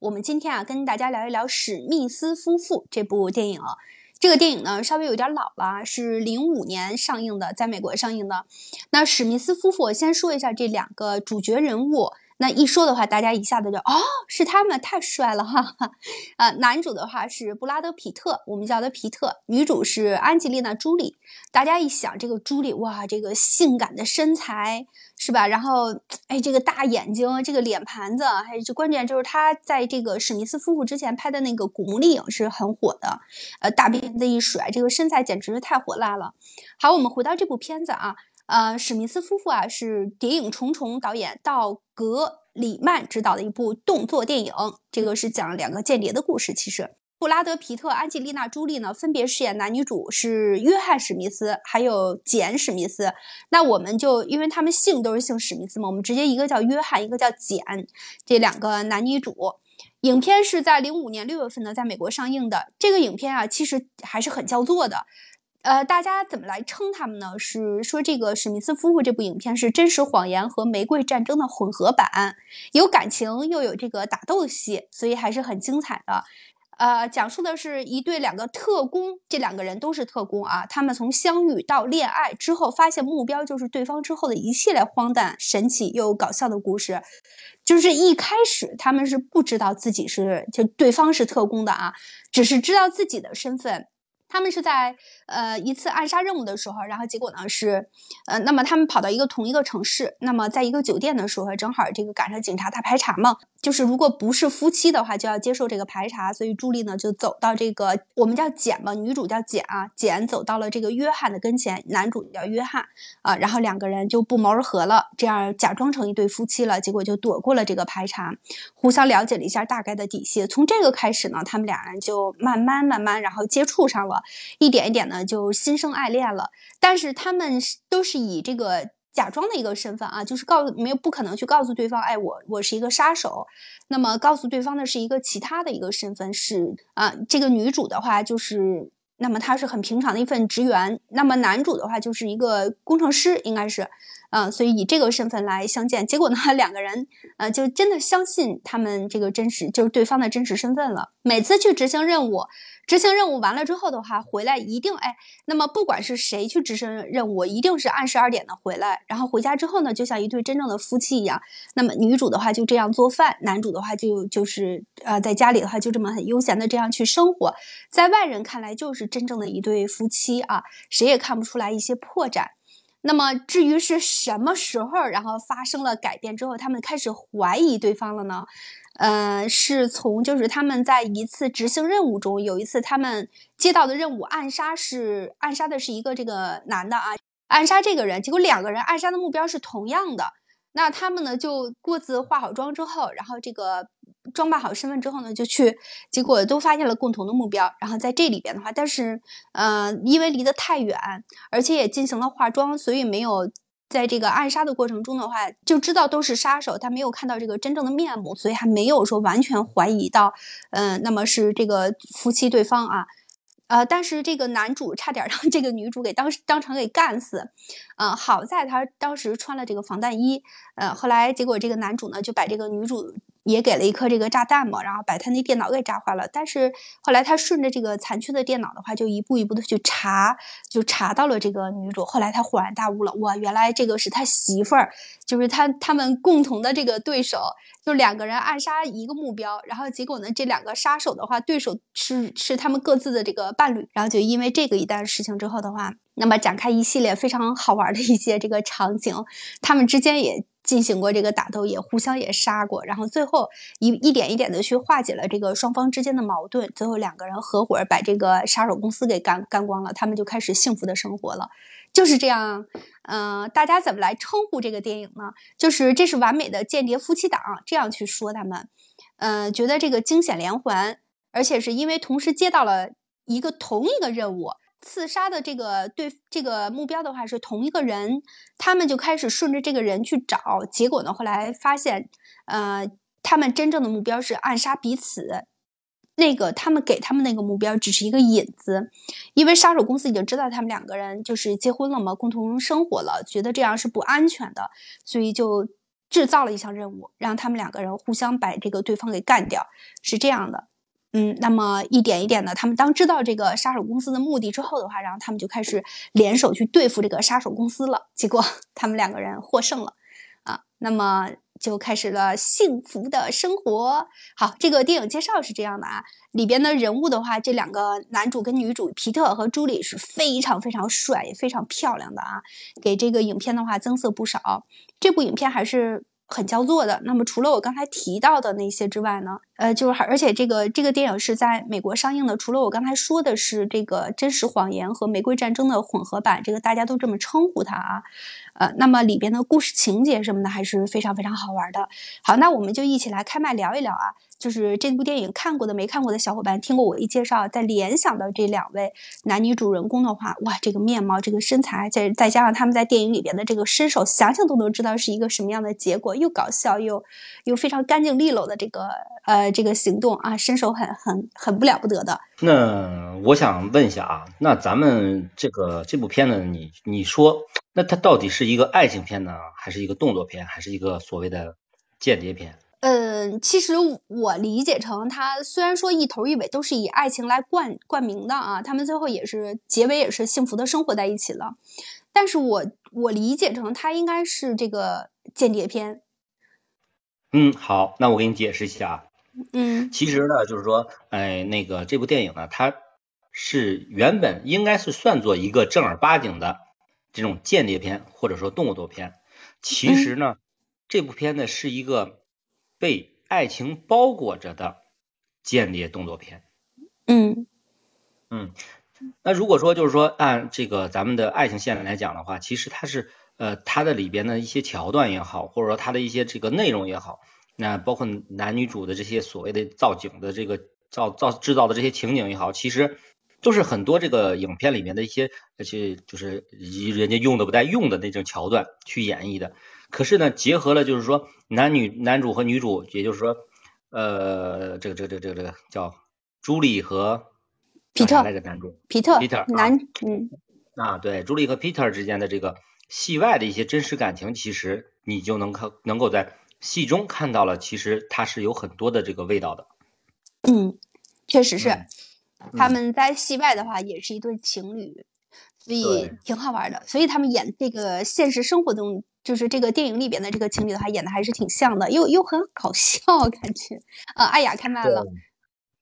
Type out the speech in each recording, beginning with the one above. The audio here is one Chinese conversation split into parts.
我们今天啊，跟大家聊一聊史密斯夫妇这部电影。这个电影呢，稍微有点老了，是零五年上映的，在美国上映的。那史密斯夫妇，先说一下这两个主角人物。那一说的话，大家一下子就哦，是他们，太帅了哈！啊，男主的话是布拉德皮特，我们叫他皮特；女主是安吉丽娜朱莉。大家一想，这个朱莉，哇，这个性感的身材是吧？然后，哎，这个大眼睛，这个脸盘子，还有就关键就是她在这个史密斯夫妇之前拍的那个《古墓丽影》是很火的，呃，大辫子一甩，这个身材简直是太火辣了。好，我们回到这部片子啊。呃，史密斯夫妇啊，是《谍影重重》导演道格·里曼执导的一部动作电影。这个是讲两个间谍的故事。其实，布拉德·皮特、安吉丽娜·朱莉呢，分别饰演男女主是约翰·史密斯还有简·史密斯。那我们就因为他们姓都是姓史密斯嘛，我们直接一个叫约翰，一个叫简，这两个男女主。影片是在零五年六月份呢，在美国上映的。这个影片啊，其实还是很叫座的。呃，大家怎么来称他们呢？是说这个史密斯夫妇这部影片是真实谎言和玫瑰战争的混合版，有感情又有这个打斗戏，所以还是很精彩的。呃，讲述的是一对两个特工，这两个人都是特工啊，他们从相遇到恋爱之后，发现目标就是对方之后的一系列荒诞、神奇又搞笑的故事。就是一开始他们是不知道自己是就对方是特工的啊，只是知道自己的身份。他们是在呃一次暗杀任务的时候，然后结果呢是，呃，那么他们跑到一个同一个城市，那么在一个酒店的时候，正好这个赶上警察大排查嘛。就是如果不是夫妻的话，就要接受这个排查，所以朱莉呢就走到这个我们叫简嘛，女主叫简啊，简走到了这个约翰的跟前，男主叫约翰啊，然后两个人就不谋而合了，这样假装成一对夫妻了，结果就躲过了这个排查，互相了解了一下大概的底细，从这个开始呢，他们俩人就慢慢慢慢然后接触上了，一点一点呢就心生爱恋了，但是他们都是以这个。假装的一个身份啊，就是告没有不可能去告诉对方，哎，我我是一个杀手。那么告诉对方的是一个其他的一个身份，是啊，这个女主的话就是，那么她是很平常的一份职员。那么男主的话就是一个工程师，应该是，嗯，所以以这个身份来相见。结果呢，两个人呃就真的相信他们这个真实，就是对方的真实身份了。每次去执行任务。执行任务完了之后的话，回来一定哎，那么不管是谁去执行任务，一定是按时二点的回来。然后回家之后呢，就像一对真正的夫妻一样。那么女主的话就这样做饭，男主的话就就是呃在家里的话就这么很悠闲的这样去生活，在外人看来就是真正的一对夫妻啊，谁也看不出来一些破绽。那么至于是什么时候，然后发生了改变之后，他们开始怀疑对方了呢？呃，是从就是他们在一次执行任务中，有一次他们接到的任务暗杀是暗杀的是一个这个男的啊，暗杀这个人，结果两个人暗杀的目标是同样的，那他们呢就各自化好妆之后，然后这个装扮好身份之后呢，就去，结果都发现了共同的目标，然后在这里边的话，但是呃，因为离得太远，而且也进行了化妆，所以没有。在这个暗杀的过程中的话，就知道都是杀手，他没有看到这个真正的面目，所以还没有说完全怀疑到，嗯，那么是这个夫妻对方啊，呃，但是这个男主差点让这个女主给当当场给干死，嗯，好在他当时穿了这个防弹衣，呃，后来结果这个男主呢就把这个女主。也给了一颗这个炸弹嘛，然后把他那电脑给炸坏了。但是后来他顺着这个残缺的电脑的话，就一步一步的去查，就查到了这个女主。后来他恍然大悟了，哇，原来这个是他媳妇儿，就是他他们共同的这个对手，就两个人暗杀一个目标。然后结果呢，这两个杀手的话，对手是是他们各自的这个伴侣。然后就因为这个一旦事情之后的话，那么展开一系列非常好玩的一些这个场景，他们之间也。进行过这个打斗，也互相也杀过，然后最后一一点一点的去化解了这个双方之间的矛盾，最后两个人合伙把这个杀手公司给干干光了，他们就开始幸福的生活了，就是这样。嗯，大家怎么来称呼这个电影呢？就是这是完美的间谍夫妻档，这样去说他们。嗯，觉得这个惊险连环，而且是因为同时接到了一个同一个任务。刺杀的这个对这个目标的话是同一个人，他们就开始顺着这个人去找，结果呢，后来发现，呃，他们真正的目标是暗杀彼此。那个他们给他们那个目标只是一个引子，因为杀手公司已经知道他们两个人就是结婚了嘛，共同生活了，觉得这样是不安全的，所以就制造了一项任务，让他们两个人互相把这个对方给干掉，是这样的。嗯，那么一点一点的，他们当知道这个杀手公司的目的之后的话，然后他们就开始联手去对付这个杀手公司了。结果 他们两个人获胜了，啊，那么就开始了幸福的生活。好，这个电影介绍是这样的啊，里边的人物的话，这两个男主跟女主皮特和朱莉是非常非常帅也、非常漂亮的啊，给这个影片的话增色不少。这部影片还是。很焦作的。那么除了我刚才提到的那些之外呢，呃，就是而且这个这个电影是在美国上映的。除了我刚才说的是这个真实谎言和玫瑰战争的混合版，这个大家都这么称呼它啊，呃，那么里边的故事情节什么的还是非常非常好玩的。好，那我们就一起来开麦聊一聊啊。就是这部电影看过的没看过的小伙伴，听过我一介绍，再联想到这两位男女主人公的话，哇，这个面貌，这个身材，再再加上他们在电影里边的这个身手，想想都能知道是一个什么样的结果，又搞笑又又非常干净利落的这个呃这个行动啊，身手很很很不了不得的。那我想问一下啊，那咱们这个这部片呢，你你说，那它到底是一个爱情片呢，还是一个动作片，还是一个所谓的间谍片？嗯，其实我理解成，它虽然说一头一尾都是以爱情来冠冠名的啊，他们最后也是结尾也是幸福的生活在一起了，但是我我理解成，它应该是这个间谍片。嗯，好，那我给你解释一下。嗯，其实呢，就是说，哎，那个这部电影呢，它是原本应该是算作一个正儿八经的这种间谍片或者说动作片，其实呢，这部片呢是一个。被爱情包裹着的间谍动作片，嗯。嗯，那如果说就是说按这个咱们的爱情线来讲的话，其实它是呃它的里边的一些桥段也好，或者说它的一些这个内容也好，那包括男女主的这些所谓的造景的这个造造制造的这些情景也好，其实都是很多这个影片里面的一些而且就是以人家用的不带用的那种桥段去演绎的。可是呢，结合了就是说男女男主和女主，也就是说，呃，这个这个这个这个这个叫朱莉和皮特来着男主皮特皮特男嗯啊对，朱莉和皮特之间的这个戏外的一些真实感情，其实你就能看能够在戏中看到了，其实它是有很多的这个味道的。嗯，确实是，他们在戏外的话也是一对情侣，所以挺好玩的。所以他们演这个现实生活中。就是这个电影里边的这个情侣的话，演的还是挺像的，又又很搞笑，感觉啊，艾雅开麦了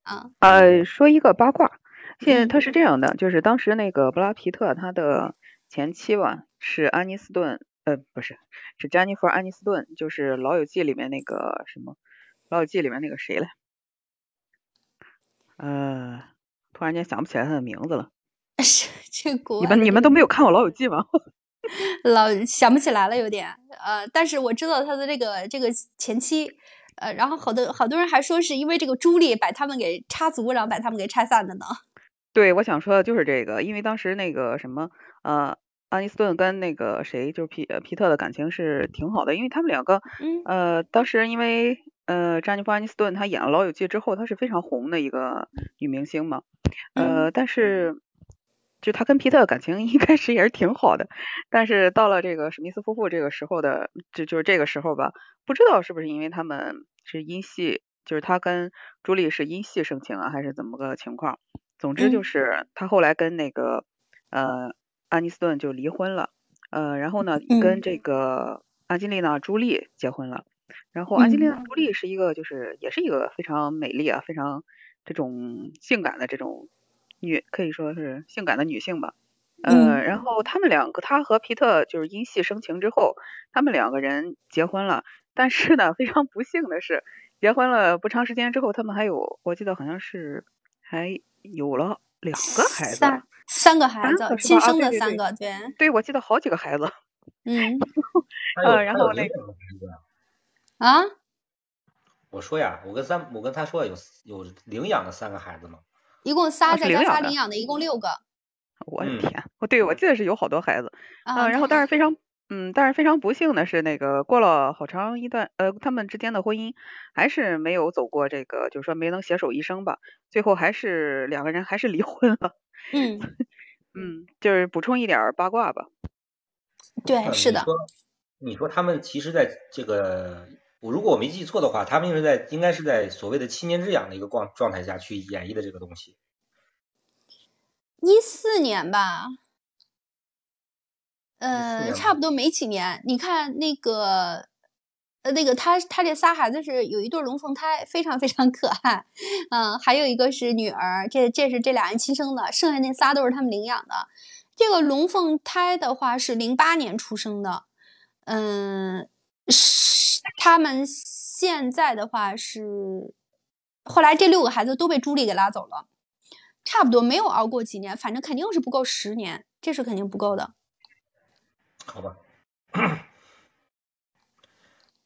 啊。呃，说一个八卦，现在他是这样的，就是当时那个布拉皮特他的前妻吧，是安妮斯顿，呃，不是，是詹妮弗安妮斯顿，就是《老友记》里面那个什么，《老友记》里面那个谁来？呃，突然间想不起来他的名字了。是这国？你们你们都没有看过《老友记》吗？老想不起来了，有点呃，但是我知道他的这个这个前妻，呃，然后好多好多人还说是因为这个朱莉把他们给插足，然后把他们给拆散的呢。对，我想说的就是这个，因为当时那个什么呃，安妮斯顿跟那个谁就是皮皮特的感情是挺好的，因为他们两个，呃，当时因为呃，詹妮弗安妮斯顿她演了《老友记》之后，她是非常红的一个女明星嘛，呃，但是。就她跟皮特的感情 一开始也是挺好的，但是到了这个史密斯夫妇这个时候的，就就是这个时候吧，不知道是不是因为他们是因戏，就是他跟朱莉是因戏生情啊，还是怎么个情况？总之就是他后来跟那个呃安妮斯顿就离婚了，呃，然后呢跟这个安吉丽娜朱莉结婚了，然后安吉丽娜朱莉是一个就是也是一个非常美丽啊，非常这种性感的这种。女可以说是性感的女性吧，呃，然后他们两个，他和皮特就是因戏生情之后，他们两个人结婚了，但是呢，非常不幸的是，结婚了不长时间之后，他们还有，我记得好像是还有了两个孩子，三三个孩子，亲生的三个，对，对我记得好几个孩子，嗯，呃，然后那个啊，我说呀，我跟三，我跟他说有有领养的三个孩子嘛？一共仨，再加仨领养的，一共六个。我的天，我对我记得是有好多孩子，啊，然后但是非常，嗯，但是非常不幸的是，那个过了好长一段，呃，他们之间的婚姻还是没有走过这个，就是说没能携手一生吧，最后还是两个人还是离婚了。嗯嗯，就是补充一点八卦吧。对，是的。你说他们其实在这个，我如果我没记错的话，他们是在应该是在所谓的七年之痒的一个状状态下去演绎的这个东西。一四年吧，呃，差不多没几年。你看那个，呃，那个他他这仨孩子是有一对龙凤胎，非常非常可爱。嗯，还有一个是女儿，这这是这俩人亲生的，剩下那仨都是他们领养的。这个龙凤胎的话是零八年出生的。嗯，是他们现在的话是，后来这六个孩子都被朱莉给拉走了，差不多没有熬过几年，反正肯定是不够十年，这是肯定不够的。好吧，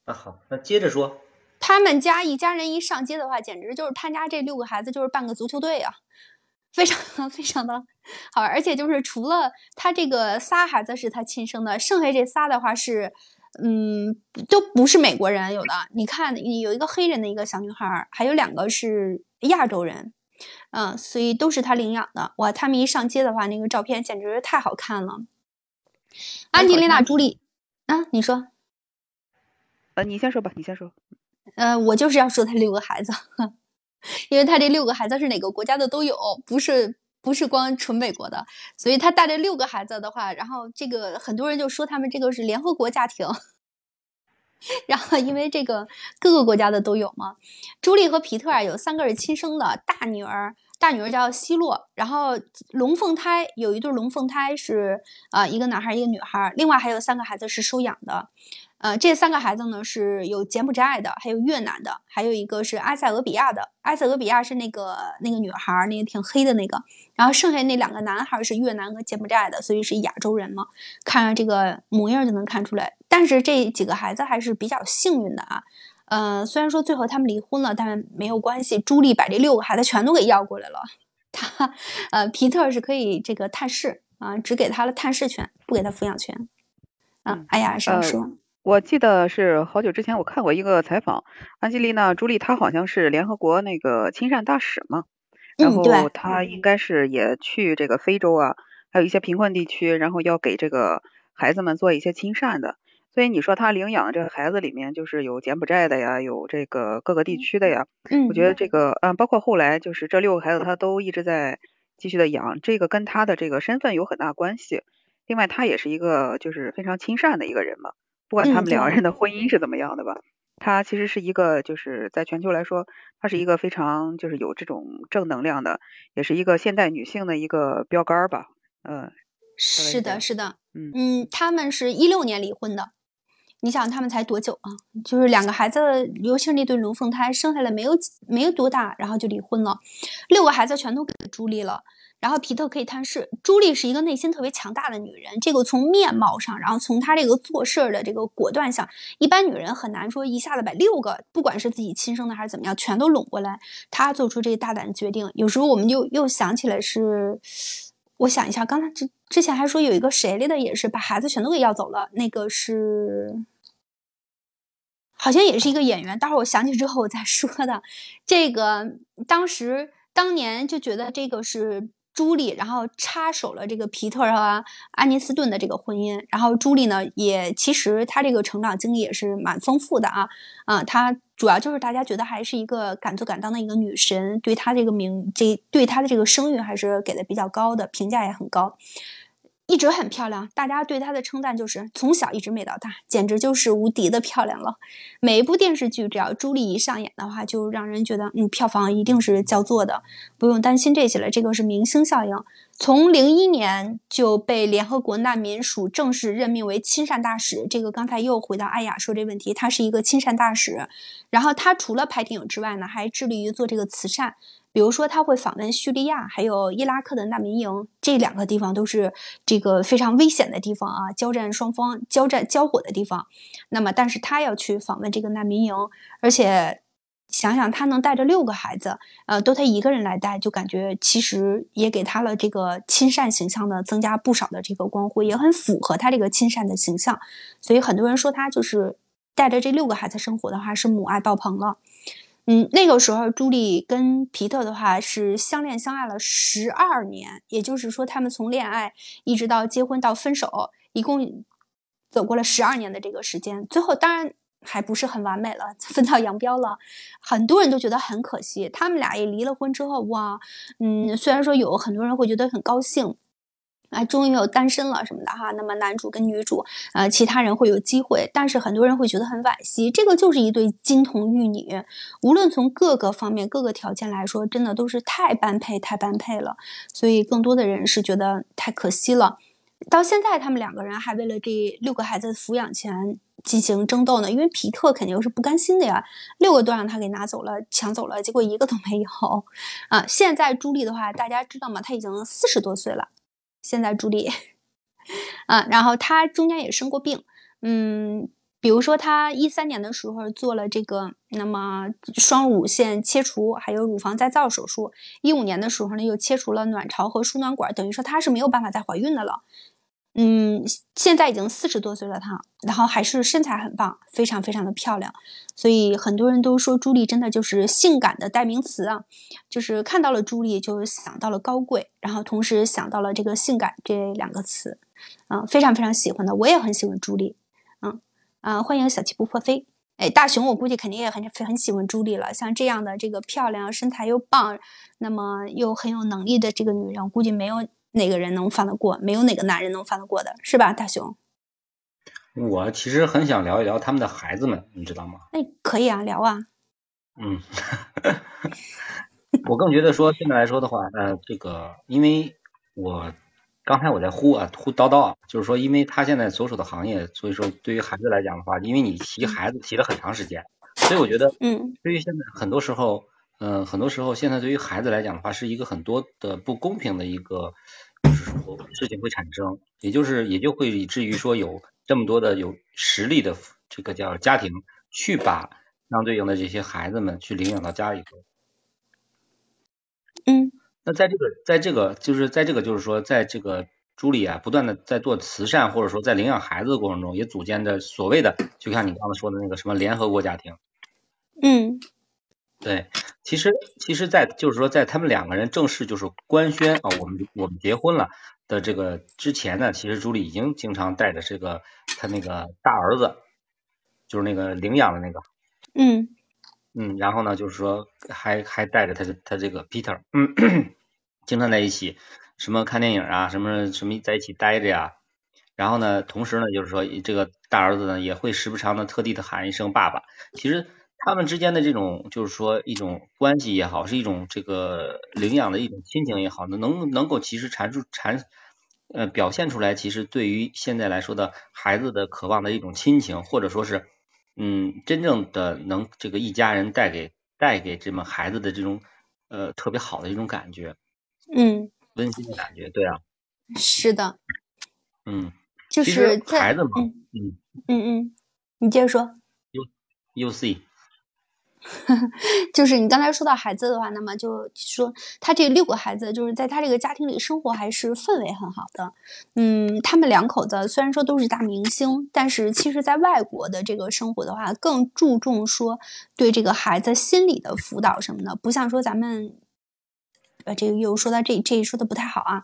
那好，那接着说，他们家一家人一上街的话，简直就是他家这六个孩子就是半个足球队啊，非常 非常的。好，而且就是除了他这个仨孩子是他亲生的，剩下这仨的话是，嗯，都不是美国人。有的，你看，有一个黑人的一个小女孩，还有两个是亚洲人，嗯，所以都是他领养的。哇，他们一上街的话，那个照片简直是太好看了。安吉丽娜·朱莉，啊，你说，呃，你先说吧，你先说。呃，我就是要说他六个孩子，因为他这六个孩子是哪个国家的都有，不是。不是光纯美国的，所以他带着六个孩子的话，然后这个很多人就说他们这个是联合国家庭，然后因为这个各个国家的都有嘛。朱莉和皮特啊有三个是亲生的，大女儿大女儿叫希洛，然后龙凤胎有一对龙凤胎是啊一个男孩一个女孩，另外还有三个孩子是收养的。呃，这三个孩子呢是有柬埔寨的，还有越南的，还有一个是埃塞俄比亚的。埃塞俄比亚是那个那个女孩，那个挺黑的那个。然后剩下那两个男孩是越南和柬埔寨的，所以是亚洲人嘛。看这个模样就能看出来。但是这几个孩子还是比较幸运的啊。呃，虽然说最后他们离婚了，但没有关系。朱莉把这六个孩子全都给要过来了。他呃，皮特是可以这个探视啊，只给他了探视权，不给他抚养权。啊，哎呀，少说。我记得是好久之前我看过一个采访，安吉丽娜·朱莉她好像是联合国那个亲善大使嘛，然后她应该是也去这个非洲啊，还有一些贫困地区，然后要给这个孩子们做一些亲善的。所以你说他领养的这个孩子里面，就是有柬埔寨的呀，有这个各个地区的呀。嗯，我觉得这个嗯，包括后来就是这六个孩子，他都一直在继续的养，这个跟他的这个身份有很大关系。另外，他也是一个就是非常亲善的一个人嘛。不管他们两个人的婚姻是怎么样的吧，他其实是一个，就是在全球来说，他是一个非常就是有这种正能量的，也是一个现代女性的一个标杆吧。嗯，是的，是的，嗯嗯，他们是一六年离婚的，你想他们才多久啊？就是两个孩子，尤其是那对龙凤胎生下来没有没有多大，然后就离婚了，六个孩子全都给朱莉了。然后皮特可以探视，朱莉是一个内心特别强大的女人。这个从面貌上，然后从她这个做事儿的这个果断上，一般女人很难说一下子把六个，不管是自己亲生的还是怎么样，全都拢过来。她做出这个大胆的决定，有时候我们就又想起来是，我想一下，刚才之之前还说有一个谁来的，也是把孩子全都给要走了，那个是，好像也是一个演员。待会儿我想起之后我再说的。这个当时当年就觉得这个是。朱莉，然后插手了这个皮特和安妮斯顿的这个婚姻。然后朱莉呢，也其实她这个成长经历也是蛮丰富的啊，啊，她主要就是大家觉得还是一个敢做敢当的一个女神，对她这个名，这对她的这个声誉还是给的比较高的，评价也很高。一直很漂亮，大家对她的称赞就是从小一直美到大，简直就是无敌的漂亮了。每一部电视剧只要朱莉一上演的话，就让人觉得嗯，票房一定是叫座的，不用担心这些了。这个是明星效应。从零一年就被联合国难民署正式任命为亲善大使。这个刚才又回到艾雅说这问题，他是一个亲善大使。然后他除了拍电影之外呢，还致力于做这个慈善。比如说，他会访问叙利亚，还有伊拉克的难民营，这两个地方都是这个非常危险的地方啊，交战双方交战交火的地方。那么，但是他要去访问这个难民营，而且想想他能带着六个孩子，呃，都他一个人来带，就感觉其实也给他了这个亲善形象的增加不少的这个光辉，也很符合他这个亲善的形象。所以很多人说他就是带着这六个孩子生活的话，是母爱爆棚了。嗯，那个时候朱莉跟皮特的话是相恋相爱了十二年，也就是说他们从恋爱一直到结婚到分手，一共走过了十二年的这个时间，最后当然还不是很完美了，分道扬镳了。很多人都觉得很可惜。他们俩也离了婚之后，哇，嗯，虽然说有很多人会觉得很高兴。啊，终于有单身了什么的哈，那么男主跟女主，呃，其他人会有机会，但是很多人会觉得很惋惜。这个就是一对金童玉女，无论从各个方面、各个条件来说，真的都是太般配、太般配了。所以更多的人是觉得太可惜了。到现在，他们两个人还为了这六个孩子的抚养权进行争斗呢，因为皮特肯定是不甘心的呀，六个都让他给拿走了、抢走了，结果一个都没有。啊，现在朱莉的话，大家知道吗？他已经四十多岁了。现在朱莉，嗯，然后她中间也生过病，嗯，比如说她一三年的时候做了这个，那么双乳腺切除，还有乳房再造手术，一五年的时候呢又切除了卵巢和输卵管，等于说她是没有办法再怀孕的了。嗯，现在已经四十多岁了，她，然后还是身材很棒，非常非常的漂亮，所以很多人都说朱莉真的就是性感的代名词啊，就是看到了朱莉就想到了高贵，然后同时想到了这个性感这两个词，嗯，非常非常喜欢的，我也很喜欢朱莉，嗯啊，欢迎小气不破飞，哎，大熊我估计肯定也很很喜欢朱莉了，像这样的这个漂亮、身材又棒，那么又很有能力的这个女人，估计没有。哪个人能放得过？没有哪个男人能放得过的，是吧，大熊？我其实很想聊一聊他们的孩子们，你知道吗？哎，可以啊，聊啊。嗯，我更觉得说现在来说的话，呃，这个，因为我刚才我在呼啊呼叨叨啊，就是说，因为他现在所属的行业，所以说对于孩子来讲的话，因为你提孩子提了很长时间，所以我觉得，嗯，对于现在很多时候。嗯，很多时候现在对于孩子来讲的话，是一个很多的不公平的一个，就是说事情会产生，也就是也就会以至于说有这么多的有实力的这个叫家庭去把相对应的这些孩子们去领养到家里头。嗯，那在这个在这个就是在这个就是说在这个朱莉啊不断的在做慈善或者说在领养孩子的过程中，也组建着所谓的就像你刚才说的那个什么联合国家庭。嗯。对，其实其实，在就是说，在他们两个人正式就是官宣啊，我们我们结婚了的这个之前呢，其实朱莉已经经常带着这个他那个大儿子，就是那个领养的那个，嗯。嗯，然后呢，就是说还还带着他他这个 Peter，嗯，经常在一起什么看电影啊，什么什么在一起待着呀，然后呢，同时呢，就是说这个大儿子呢也会时不常的特地的喊一声爸爸，其实。他们之间的这种，就是说一种关系也好，是一种这个领养的一种亲情也好，能能能够其实阐述阐呃表现出来，其实对于现在来说的孩子的渴望的一种亲情，或者说是嗯真正的能这个一家人带给带给这么孩子的这种呃特别好的一种感觉，嗯，温馨的感觉，对啊，是的，嗯，就是孩子嘛，嗯嗯。嗯，你接着说。U C。就是你刚才说到孩子的话，那么就说他这六个孩子，就是在他这个家庭里生活还是氛围很好的。嗯，他们两口子虽然说都是大明星，但是其实在外国的这个生活的话，更注重说对这个孩子心理的辅导什么的，不像说咱们，呃，这个又说到这这说的不太好啊，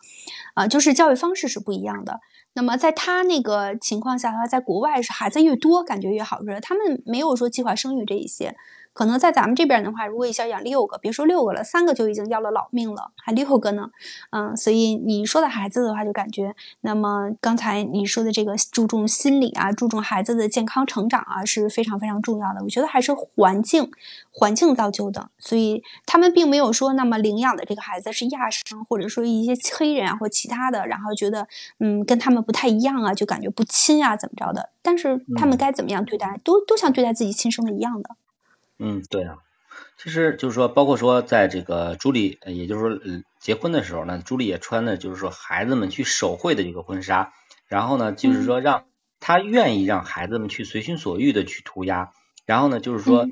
啊，就是教育方式是不一样的。那么在他那个情况下的话，在国外是孩子越多感觉越好，是他们没有说计划生育这一些。可能在咱们这边的话，如果一下养六个，别说六个了，三个就已经要了老命了，还六个呢，嗯，所以你说的孩子的话，就感觉，那么刚才你说的这个注重心理啊，注重孩子的健康成长啊，是非常非常重要的。我觉得还是环境，环境造就的，所以他们并没有说那么领养的这个孩子是亚生，或者说一些黑人啊或其他的，然后觉得嗯跟他们不太一样啊，就感觉不亲啊怎么着的。但是他们该怎么样对待，都都像对待自己亲生的一样的。嗯，对啊，其实就是说，包括说，在这个朱莉，也就是说，嗯结婚的时候呢，朱莉也穿的就是说孩子们去手绘的这个婚纱，然后呢，就是说让她愿意让孩子们去随心所欲的去涂鸦，然后呢，就是说，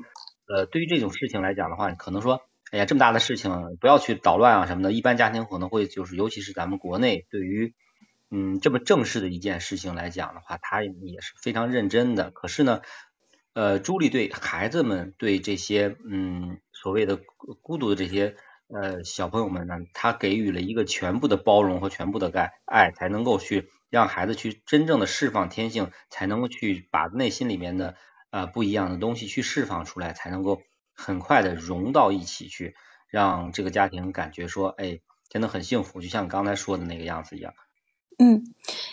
呃，对于这种事情来讲的话，可能说，哎呀，这么大的事情不要去捣乱啊什么的，一般家庭可能会就是，尤其是咱们国内，对于嗯这么正式的一件事情来讲的话，他也是非常认真的，可是呢。呃，朱莉对孩子们，对这些嗯所谓的孤独的这些呃小朋友们呢，他给予了一个全部的包容和全部的爱，爱才能够去让孩子去真正的释放天性，才能够去把内心里面的呃不一样的东西去释放出来，才能够很快的融到一起去，让这个家庭感觉说，哎，真的很幸福，就像刚才说的那个样子一样。嗯，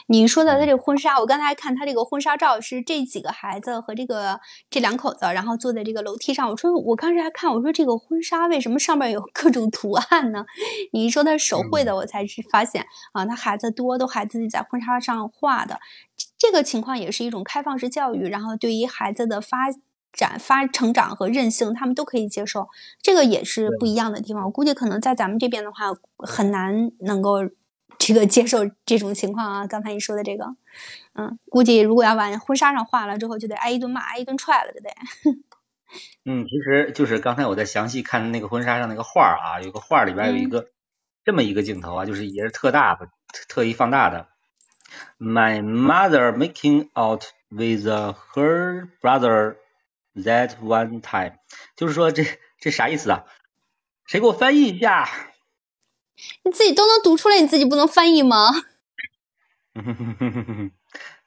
你说的他这个婚纱，我刚才看他这个婚纱照是这几个孩子和这个这两口子，然后坐在这个楼梯上。我说我刚才还看，我说这个婚纱为什么上面有各种图案呢？你一说他手绘的，我才是发现啊，他孩子多都孩子自己在婚纱上画的。这个情况也是一种开放式教育，然后对于孩子的发展、发成长和韧性，他们都可以接受。这个也是不一样的地方。我估计可能在咱们这边的话，很难能够。这个接受这种情况啊，刚才你说的这个，嗯，估计如果要往婚纱上画了之后，就得挨一顿骂，挨一顿踹了，就得。嗯，其实就是刚才我在详细看那个婚纱上那个画啊，有个画里边有一个这么一个镜头啊，就是也是特大的，特意放大的。My mother making out with her brother that one time，就是说这这啥意思啊？谁给我翻译一下？你自己都能读出来，你自己不能翻译吗？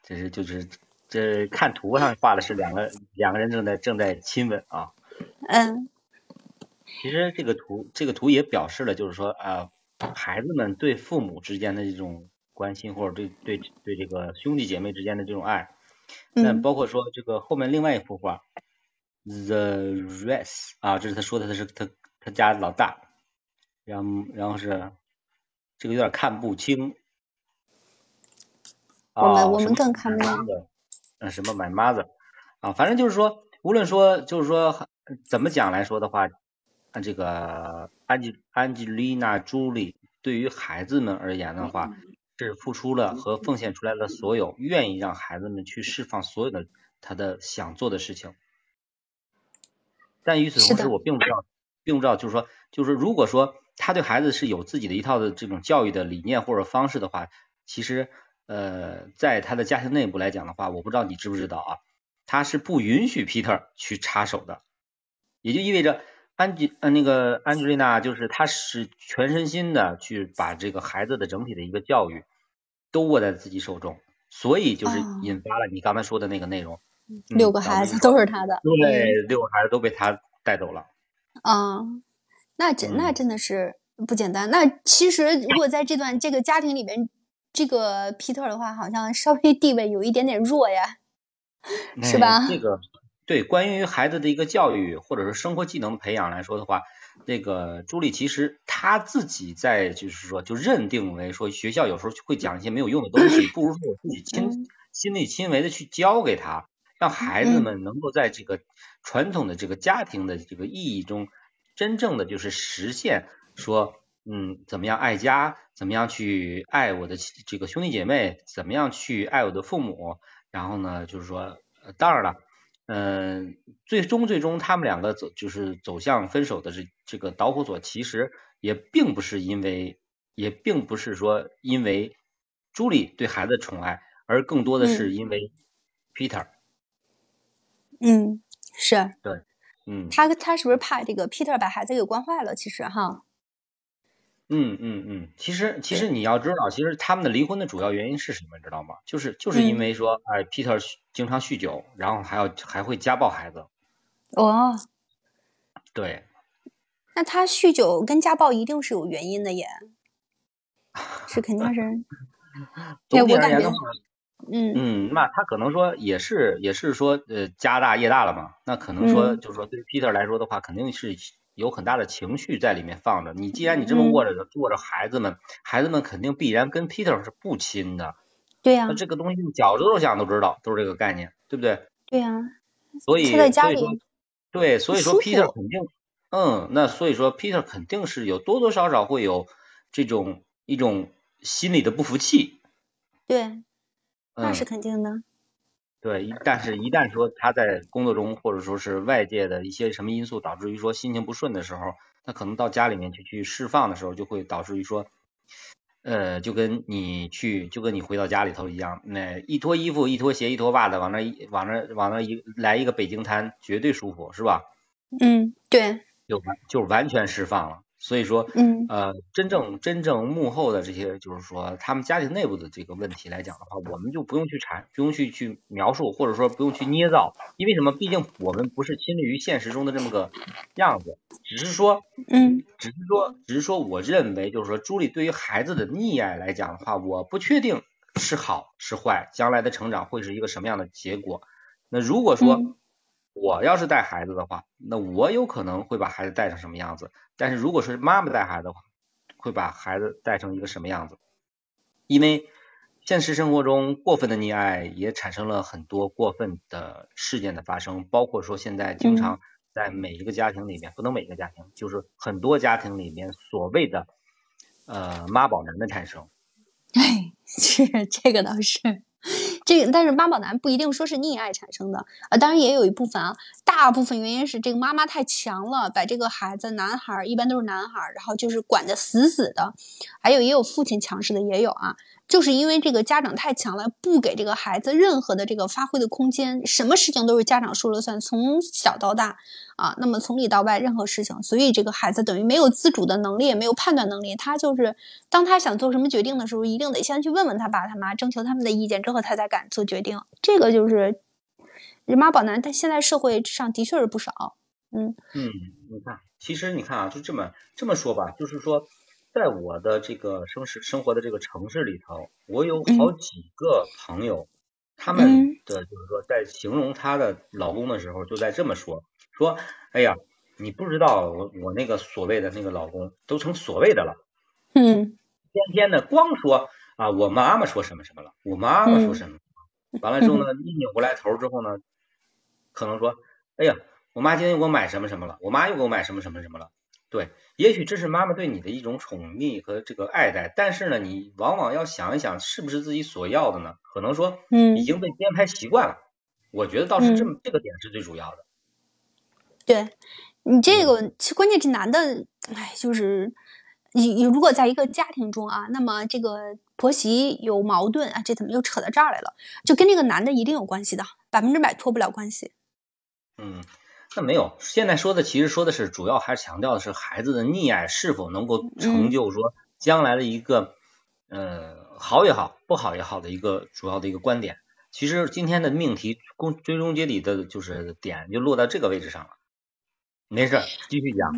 这是就是这看图上画的是两个两个人正在正在亲吻啊。嗯。其实这个图这个图也表示了，就是说啊，孩子们对父母之间的这种关心，或者对对对这个兄弟姐妹之间的这种爱。那包括说这个后面另外一幅画，The Rest 啊，这是他说的，他是他他家老大。然后，然后是这个有点看不清。我们我们更看不清。嗯，什么 my mother 啊，反正就是说，无论说就是说怎么讲来说的话，这个安吉安吉丽娜朱莉对于孩子们而言的话，是付出了和奉献出来的所有，愿意让孩子们去释放所有的他的想做的事情。但与此同时，我并不知道，并不知道，就是说，就是如果说。他对孩子是有自己的一套的这种教育的理念或者方式的话，其实呃，在他的家庭内部来讲的话，我不知道你知不知道啊，他是不允许 Peter 去插手的，也就意味着安吉呃那个安吉丽娜就是他是全身心的去把这个孩子的整体的一个教育都握在自己手中，所以就是引发了你刚才说的那个内容，六个孩子都是他的，对，六个孩子都被他带走了，啊。那真那真的是不简单。那其实如果在这段这个家庭里面，这个皮特的话，好像稍微地位有一点点弱呀，是吧？这个对关于孩子的一个教育或者是生活技能培养来说的话，那个朱莉其实她自己在就是说就认定为说学校有时候会讲一些没有用的东西，不如说我自己亲亲力亲为的去教给他，让孩子们能够在这个传统的这个家庭的这个意义中。真正的就是实现说，嗯，怎么样爱家，怎么样去爱我的这个兄弟姐妹，怎么样去爱我的父母，然后呢，就是说，当然了，嗯，最终最终他们两个走就是走向分手的这这个导火索，其实也并不是因为，也并不是说因为朱莉对孩子的宠爱，而更多的是因为 Peter。嗯，是。对。嗯，他他是不是怕这个 Peter 把孩子给惯坏了？其实哈，嗯嗯嗯，其实其实你要知道，其实他们的离婚的主要原因是什么？你知道吗？就是就是因为说，哎，Peter 经常酗酒，然后还要还会家暴孩子。哦，对。那他酗酒跟家暴一定是有原因的耶，是肯定是。对我感觉。嗯嗯，那他可能说也是也是说呃家大业大了嘛，那可能说就是说对 Peter 来说的话，肯定是有很大的情绪在里面放着。你既然你这么握着握着孩子们，孩子们肯定必然跟 Peter 是不亲的。对呀。那这个东西脚趾头想都知道，都是这个概念，对不对？对呀。所以所以说对，所以说 Peter 肯定嗯，那所以说 Peter 肯定是有多多少少会有这种一种心理的不服气。对。那是肯定的，对，但是一旦说他在工作中或者说是外界的一些什么因素导致于说心情不顺的时候，他可能到家里面去去释放的时候，就会导致于说，呃，就跟你去就跟你回到家里头一样，那一脱衣服、一脱鞋、一脱袜子，往那一往那往那一来一个北京滩，绝对舒服，是吧？嗯，对，就完就完全释放了。所以说，嗯，呃，真正真正幕后的这些，就是说他们家庭内部的这个问题来讲的话，我们就不用去阐，不用去去描述，或者说不用去捏造，因为什么？毕竟我们不是亲历于现实中的这么个样子，只是说，嗯，只是说，只是说，我认为就是说，朱莉对于孩子的溺爱来讲的话，我不确定是好是坏，将来的成长会是一个什么样的结果。那如果说，我要是带孩子的话，那我有可能会把孩子带成什么样子？但是如果是妈妈带孩子的话，会把孩子带成一个什么样子？因为现实生活中过分的溺爱也产生了很多过分的事件的发生，包括说现在经常在每一个家庭里面，不能每一个家庭，就是很多家庭里面所谓的呃妈宝男的产生。哎，是这个倒是。这个，但是妈宝男不一定说是溺爱产生的啊，当然也有一部分啊，大部分原因是这个妈妈太强了，把这个孩子，男孩一般都是男孩，然后就是管得死死的，还有也有父亲强势的也有啊。就是因为这个家长太强了，不给这个孩子任何的这个发挥的空间，什么事情都是家长说了算，从小到大啊，那么从里到外任何事情，所以这个孩子等于没有自主的能力，也没有判断能力。他就是当他想做什么决定的时候，一定得先去问问他爸他妈，征求他们的意见之后，他才敢做决定。这个就是人妈宝男，他现在社会上的确是不少。嗯嗯，你看，其实你看啊，就这么这么说吧，就是说。在我的这个生市生活的这个城市里头，我有好几个朋友，他们的就是说在形容她的老公的时候，就在这么说说，哎呀，你不知道我我那个所谓的那个老公都成所谓的了，嗯，天天的光说啊，我妈妈说什么什么了，我妈妈说什么，完了之后呢，一扭过来头之后呢，可能说，哎呀，我妈今天又给我买什么什么了，我妈又给我买什么什么什么了。对，也许这是妈妈对你的一种宠溺和这个爱戴，但是呢，你往往要想一想，是不是自己所要的呢？可能说，嗯，已经被编排习惯了。我觉得倒是这么这个点是最主要的。对你这个，关键这男的，哎，就是你你如果在一个家庭中啊，那么这个婆媳有矛盾啊，这怎么又扯到这儿来了？就跟这个男的一定有关系的，百分之百脱不了关系。嗯。那没有，现在说的其实说的是，主要还是强调的是孩子的溺爱是否能够成就说将来的一个，呃，好也好，不好也好的一个主要的一个观点。其实今天的命题，公追终结底的就是点就落到这个位置上了。没事，继续讲。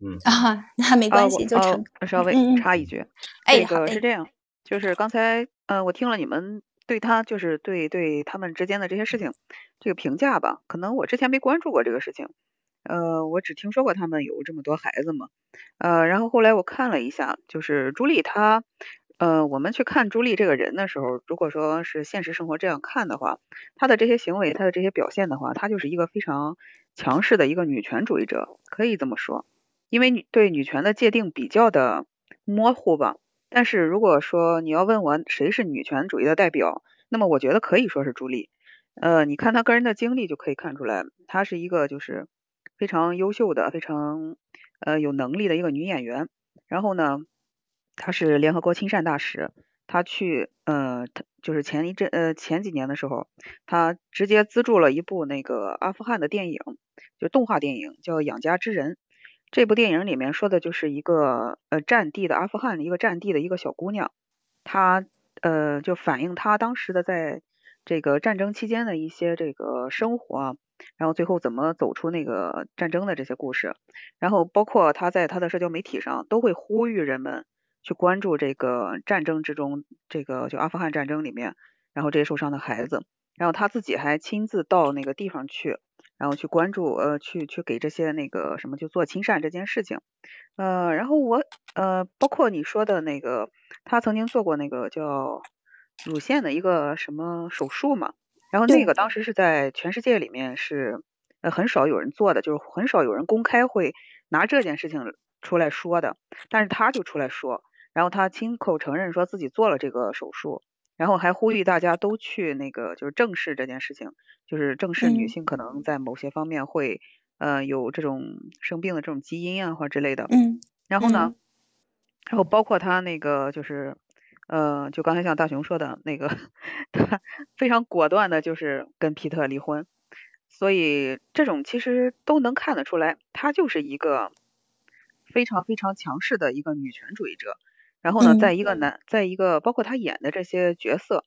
嗯啊，那没关系，就成。稍微插一句，这个是这样，就是刚才呃，我听了你们。对他就是对对他们之间的这些事情，这个评价吧，可能我之前没关注过这个事情，呃，我只听说过他们有这么多孩子嘛，呃，然后后来我看了一下，就是朱莉她，呃，我们去看朱莉这个人的时候，如果说是现实生活这样看的话，她的这些行为，她的这些表现的话，她就是一个非常强势的一个女权主义者，可以这么说，因为女对女权的界定比较的模糊吧。但是如果说你要问我谁是女权主义的代表，那么我觉得可以说是朱莉。呃，你看她个人的经历就可以看出来，她是一个就是非常优秀的、非常呃有能力的一个女演员。然后呢，她是联合国亲善大使，他去呃，他就是前一阵呃前几年的时候，他直接资助了一部那个阿富汗的电影，就动画电影叫《养家之人》。这部电影里面说的就是一个呃战地的阿富汗的一个战地的一个小姑娘，她呃就反映她当时的在这个战争期间的一些这个生活，然后最后怎么走出那个战争的这些故事，然后包括她在她的社交媒体上都会呼吁人们去关注这个战争之中这个就阿富汗战争里面，然后这些受伤的孩子，然后他自己还亲自到那个地方去。然后去关注，呃，去去给这些那个什么，就做亲善这件事情，呃，然后我，呃，包括你说的那个，他曾经做过那个叫乳腺的一个什么手术嘛，然后那个当时是在全世界里面是呃很少有人做的，就是很少有人公开会拿这件事情出来说的，但是他就出来说，然后他亲口承认说自己做了这个手术。然后还呼吁大家都去那个，就是正视这件事情，就是正视女性可能在某些方面会呃有这种生病的这种基因啊或者之类的。嗯。然后呢，然后包括他那个就是呃，就刚才像大雄说的那个，他非常果断的就是跟皮特离婚，所以这种其实都能看得出来，他就是一个非常非常强势的一个女权主义者。然后呢，在一个男，在一个包括他演的这些角色，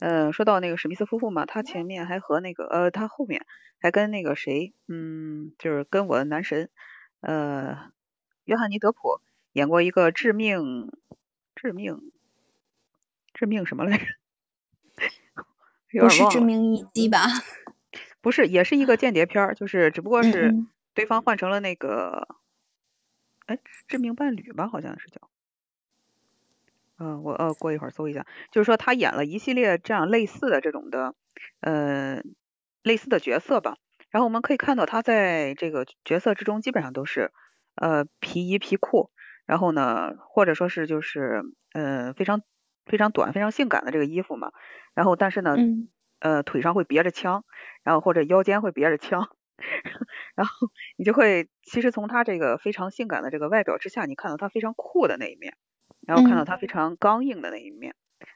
呃，说到那个史密斯夫妇嘛，他前面还和那个呃，他后面还跟那个谁，嗯，就是跟我的男神，呃，约翰尼德普演过一个致命致命致命什么来着？不是致命一击吧？不是，也是一个间谍片儿，就是只不过是对方换成了那个，哎，致命伴侣吧，好像是叫。嗯，我呃过一会儿搜一下，就是说他演了一系列这样类似的这种的，呃，类似的角色吧。然后我们可以看到他在这个角色之中基本上都是呃皮衣皮裤，然后呢或者说是就是呃非常非常短非常性感的这个衣服嘛。然后但是呢，呃腿上会别着枪，然后或者腰间会别着枪，然后你就会其实从他这个非常性感的这个外表之下，你看到他非常酷的那一面。然后看到他非常刚硬的那一面，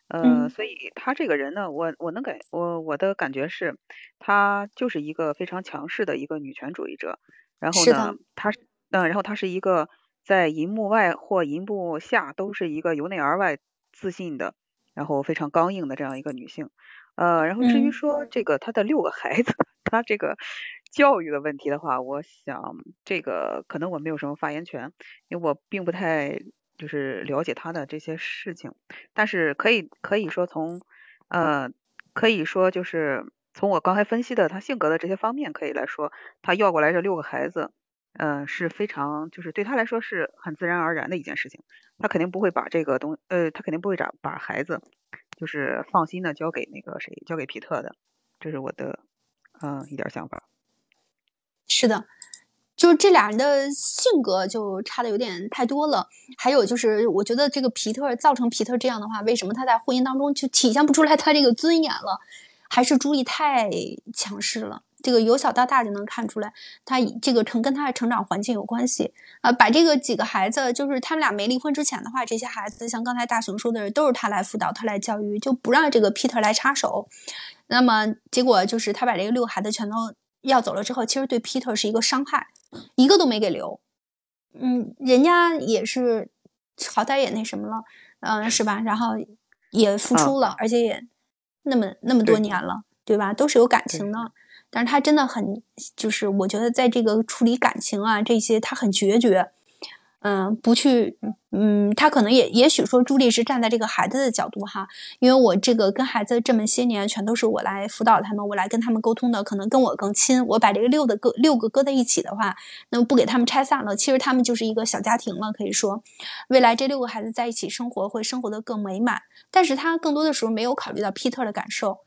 呃，所以他这个人呢，我我能感我我的感觉是，她就是一个非常强势的一个女权主义者。然后呢，他嗯，然后她是一个在银幕外或银幕下都是一个由内而外自信的，然后非常刚硬的这样一个女性。呃，然后至于说这个她的六个孩子，她这个教育的问题的话，我想这个可能我没有什么发言权，因为我并不太。就是了解他的这些事情，但是可以可以说从呃可以说就是从我刚才分析的他性格的这些方面可以来说，他要过来这六个孩子，呃是非常就是对他来说是很自然而然的一件事情，他肯定不会把这个东呃他肯定不会把把孩子就是放心的交给那个谁交给皮特的，这是我的嗯一点想法。是的。就是这俩人的性格就差的有点太多了，还有就是，我觉得这个皮特造成皮特这样的话，为什么他在婚姻当中就体现不出来他这个尊严了？还是朱莉太强势了？这个由小到大就能看出来，他这个成跟他的成长环境有关系啊。把这个几个孩子，就是他们俩没离婚之前的话，这些孩子像刚才大熊说的，都是他来辅导，他来教育，就不让这个皮特来插手。那么结果就是他把这个六个孩子全都要走了之后，其实对皮特是一个伤害。一个都没给留，嗯，人家也是好歹也那什么了，嗯，是吧？然后也付出了，而且也那么那么多年了，对吧？都是有感情的，但是他真的很，就是我觉得在这个处理感情啊这些，他很决绝。嗯，不去，嗯，他可能也也许说朱莉是站在这个孩子的角度哈，因为我这个跟孩子这么些年，全都是我来辅导他们，我来跟他们沟通的，可能跟我更亲。我把这个六的搁六个搁在一起的话，那么不给他们拆散了，其实他们就是一个小家庭了，可以说，未来这六个孩子在一起生活会生活的更美满。但是他更多的时候没有考虑到皮特的感受。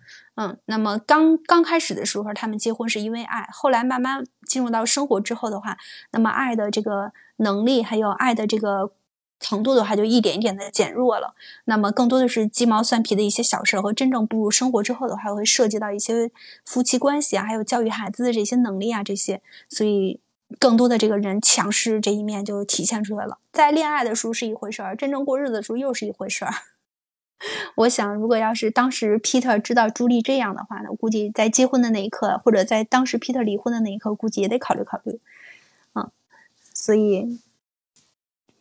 嗯，那么刚刚开始的时候，他们结婚是因为爱，后来慢慢进入到生活之后的话，那么爱的这个能力还有爱的这个程度的话，就一点一点的减弱了。那么更多的是鸡毛蒜皮的一些小事，和真正步入生活之后的话，会涉及到一些夫妻关系啊，还有教育孩子的这些能力啊，这些，所以更多的这个人强势这一面就体现出来了。在恋爱的时候是一回事儿，真正过日子的时候又是一回事儿。我想，如果要是当时 Peter 知道朱莉这样的话呢，我估计在结婚的那一刻，或者在当时 Peter 离婚的那一刻，估计也得考虑考虑。嗯，所以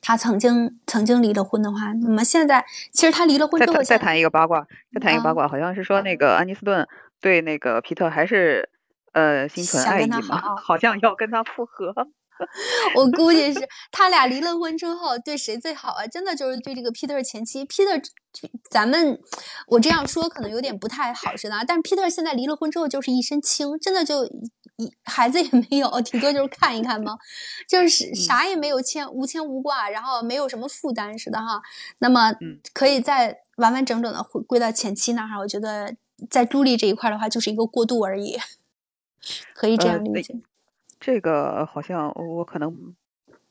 他曾经曾经离了婚的话，那么现在其实他离了婚之后，再谈一个八卦，再谈一个八卦，好像是说那个安妮斯顿对那个皮特还是呃心存爱意嘛，好像要跟他复合。我估计是他俩离了婚之后，对谁最好啊？真的就是对这个 Peter 前妻 Peter。咱们我这样说可能有点不太好似的，但是 Peter 现在离了婚之后就是一身轻，真的就一孩子也没有，顶多就是看一看嘛？就是啥也没有牵，无牵无挂，然后没有什么负担似的哈。那么可以再完完整整的回归到前妻那儿。我觉得在朱莉这一块的话，就是一个过渡而已，可以这样理解。这个好像我可能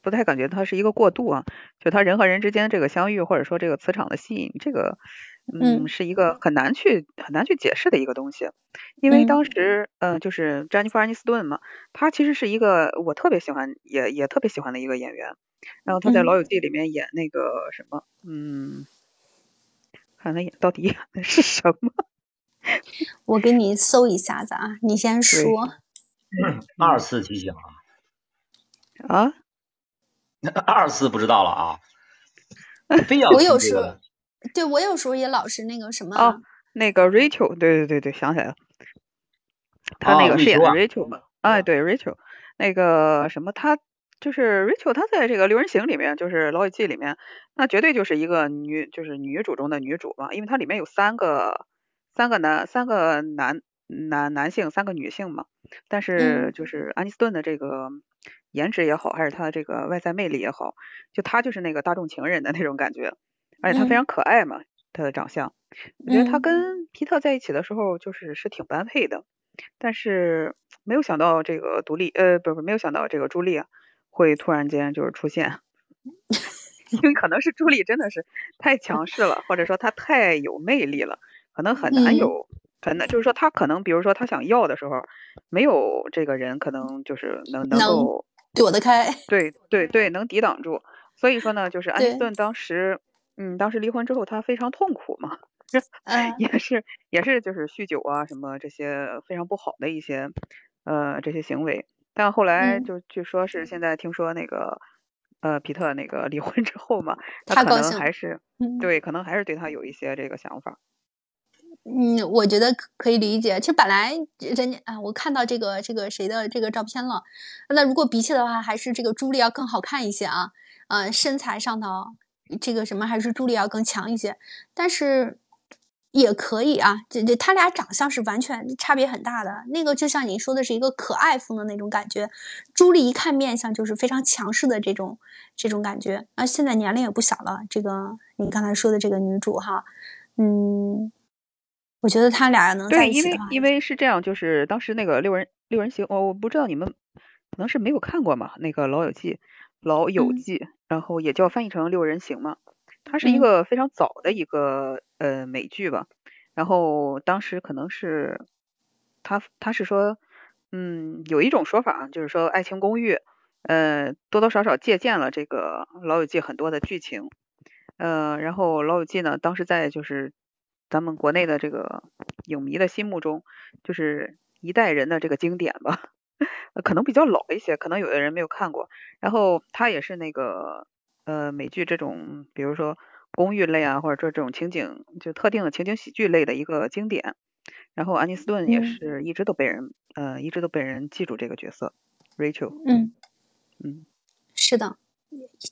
不太感觉它是一个过渡啊，就他人和人之间这个相遇，或者说这个磁场的吸引，这个嗯是一个很难去很难去解释的一个东西。因为当时嗯就是詹妮弗·安妮斯顿嘛，她其实是一个我特别喜欢也也特别喜欢的一个演员。然后她在《老友记》里面演那个什么嗯，看她演到底演的是什么？我给你搜一下子啊，你先说。二次提醒啊！啊？二次不知道了啊。我有时候，对我有时候也老是那个什么哦，那个 Rachel，对对对对，想起来了，他那个饰演的 Rachel 嘛，哎，对 Rachel，那个什么，他就是 Rachel，他在这个六人行里面，就是老友记里面，那绝对就是一个女，就是女主中的女主嘛，因为它里面有三个，三个男，三个男男男性，三个女性嘛，但是就是安妮斯顿的这个。颜值也好，还是他的这个外在魅力也好，就他就是那个大众情人的那种感觉，而且他非常可爱嘛，他的长相，我觉得他跟皮特在一起的时候就是是挺般配的，但是没有想到这个独立，呃，不是没有想到这个朱莉啊会突然间就是出现，因为可能是朱莉真的是太强势了，或者说她太有魅力了，可能很难有。很难，就是说他可能，比如说他想要的时候，没有这个人可能就是能能够躲得开，对对对，能抵挡住。所以说呢，就是安妮斯顿当时，嗯，当时离婚之后他非常痛苦嘛 也是也是就是酗酒啊什么这些非常不好的一些呃这些行为。但后来就据说是现在听说那个呃皮特那个 离婚之后嘛，他可能还是对，可能还是对他有一些这个想法。嗯，我觉得可以理解。其实本来人家啊，我看到这个这个谁的这个照片了。那如果比起的话，还是这个朱莉要更好看一些啊。嗯，身材上头这个什么还是朱莉要更强一些。但是也可以啊，这这他俩长相是完全差别很大的。那个就像你说的是一个可爱风的那种感觉，朱莉一看面相就是非常强势的这种这种感觉。啊，现在年龄也不小了。这个你刚才说的这个女主哈，嗯。我觉得他俩能在一起。对，因为因为是这样，就是当时那个六人六人行，我我不知道你们可能是没有看过嘛，那个《老友记》《老友记》，然后也叫翻译成六人行嘛。它是一个非常早的一个呃美剧吧。然后当时可能是他他是说，嗯，有一种说法就是说《爱情公寓》呃多多少少借鉴了这个《老友记》很多的剧情。呃，然后《老友记》呢，当时在就是。咱们国内的这个影迷的心目中，就是一代人的这个经典吧，可能比较老一些，可能有的人没有看过。然后它也是那个呃美剧这种，比如说公寓类啊，或者说这种情景就特定的情景喜剧类的一个经典。然后安妮斯顿也是一直都被人呃一直都被人记住这个角色，Rachel。嗯嗯，是的，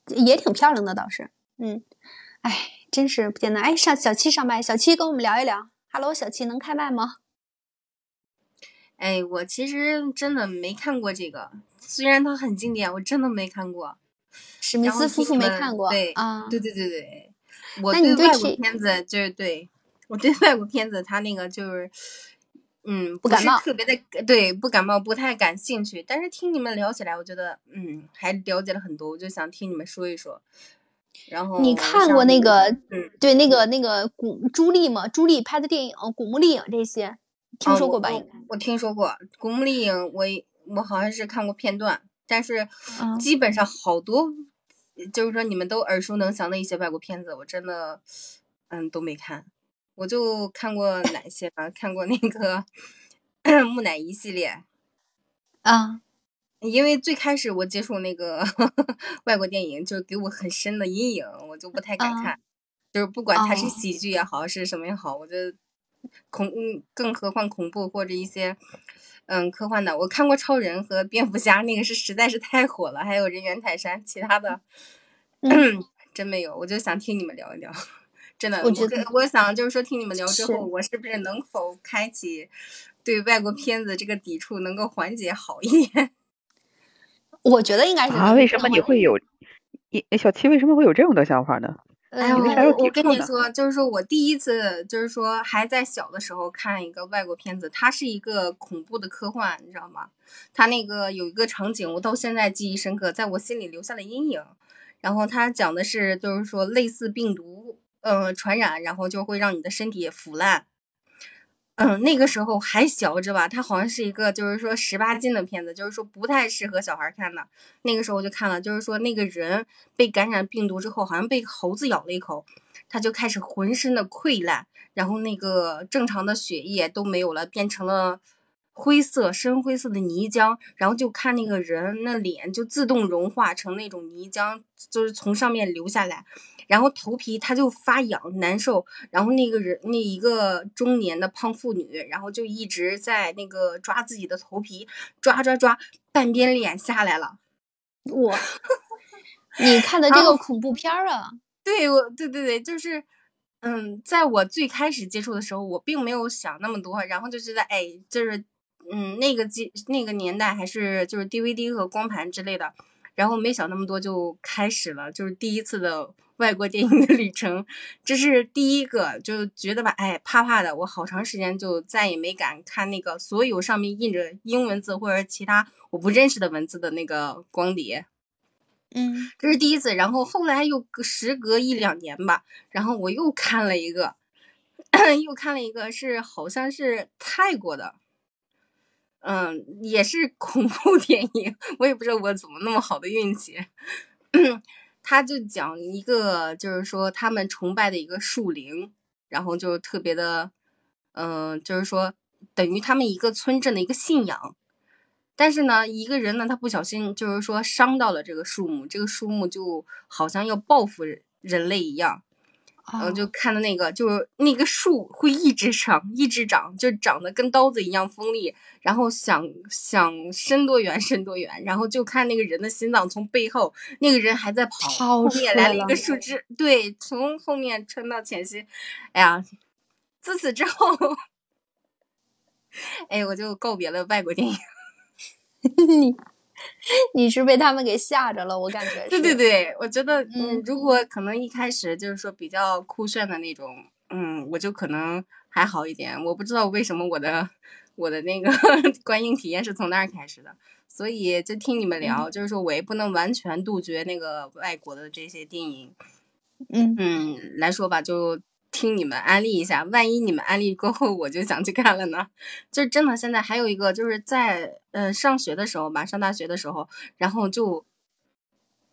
也挺漂亮的倒是，嗯，哎。真是不简单哎！上小七上麦，小七跟我们聊一聊。Hello，小七能开麦吗？哎，我其实真的没看过这个，虽然它很经典，我真的没看过。史密斯夫妇没看过，对啊，对对对对。我对外国片子就是对，我对外国片子他那个就是，嗯，不感冒，特别的对，不感冒，不太感兴趣。但是听你们聊起来，我觉得嗯，还了解了很多，我就想听你们说一说。然后你看过那个，嗯，对，那个那个古朱莉吗？朱莉拍的电影《古墓丽影》这些，听说过吧？我听说过《古墓丽影》，我我好像是看过片段，但是基本上好多，就是说你们都耳熟能详的一些外国片子，我真的嗯都没看。我就看过哪些呢？看过那个 木乃伊系列啊。因为最开始我接触那个 外国电影，就给我很深的阴影，我就不太敢看。就是不管它是喜剧也好，是什么也好，我觉得恐，更何况恐怖或者一些嗯科幻的，我看过超人和蝙蝠侠，那个是实在是太火了。还有人猿泰山，其他的 真没有。我就想听你们聊一聊，真的，我觉得我想就是说听你们聊之后，我是不是能否开启对外国片子这个抵触，能够缓解好一点？我觉得应该是啊，为什么你会有？小七为什么会有这种的想法呢？哎，我我跟你说，就是说我第一次就是说还在小的时候看一个外国片子，它是一个恐怖的科幻，你知道吗？它那个有一个场景，我到现在记忆深刻，在我心里留下了阴影。然后它讲的是，就是说类似病毒，呃，传染，然后就会让你的身体腐烂。嗯，那个时候还小着吧，它好像是一个就是说十八禁的片子，就是说不太适合小孩看的。那个时候我就看了，就是说那个人被感染病毒之后，好像被猴子咬了一口，他就开始浑身的溃烂，然后那个正常的血液都没有了，变成了灰色、深灰色的泥浆，然后就看那个人那脸就自动融化成那种泥浆，就是从上面流下来，然后头皮它就发痒难受，然后那个人那一个中年的胖妇女，然后就一直在那个抓自己的头皮，抓抓抓，半边脸下来了。我，你看的这个恐怖片儿啊？对，我对对对，就是。嗯，在我最开始接触的时候，我并没有想那么多，然后就觉得，哎，就是，嗯，那个机那个年代还是就是 DVD 和光盘之类的，然后没想那么多就开始了，就是第一次的外国电影的旅程，这是第一个，就觉得吧，哎，怕怕的，我好长时间就再也没敢看那个所有上面印着英文字或者其他我不认识的文字的那个光碟。嗯，这是第一次，然后后来又时隔一两年吧，然后我又看了一个，又看了一个是好像是泰国的，嗯，也是恐怖 电影，我也不知道我怎么那么好的运气，他就讲一个就是说他们崇拜的一个树灵，然后就特别的，嗯，就是说等于他们一个村镇的一个信仰。但是呢，一个人呢，他不小心就是说伤到了这个树木，这个树木就好像要报复人类一样，然后就看到那个，就是那个树会一直长，一直长，就长得跟刀子一样锋利，然后想想伸多远伸多远，然后就看那个人的心脏从背后，那个人还在跑，后面来了一个树枝，对，从后面穿到前心，哎呀，自此之后，哎，我就告别了外国电影。你你是被他们给吓着了，我感觉。对对对，我觉得，嗯，如果可能一开始就是说比较酷炫的那种，嗯，我就可能还好一点。我不知道为什么我的我的那个 观影体验是从那儿开始的，所以就听你们聊，就是说我也不能完全杜绝那个外国的这些电影，嗯嗯来说吧，就。听你们安利一下，万一你们安利过后我就想去看了呢？就真的现在还有一个，就是在呃上学的时候吧，上大学的时候，然后就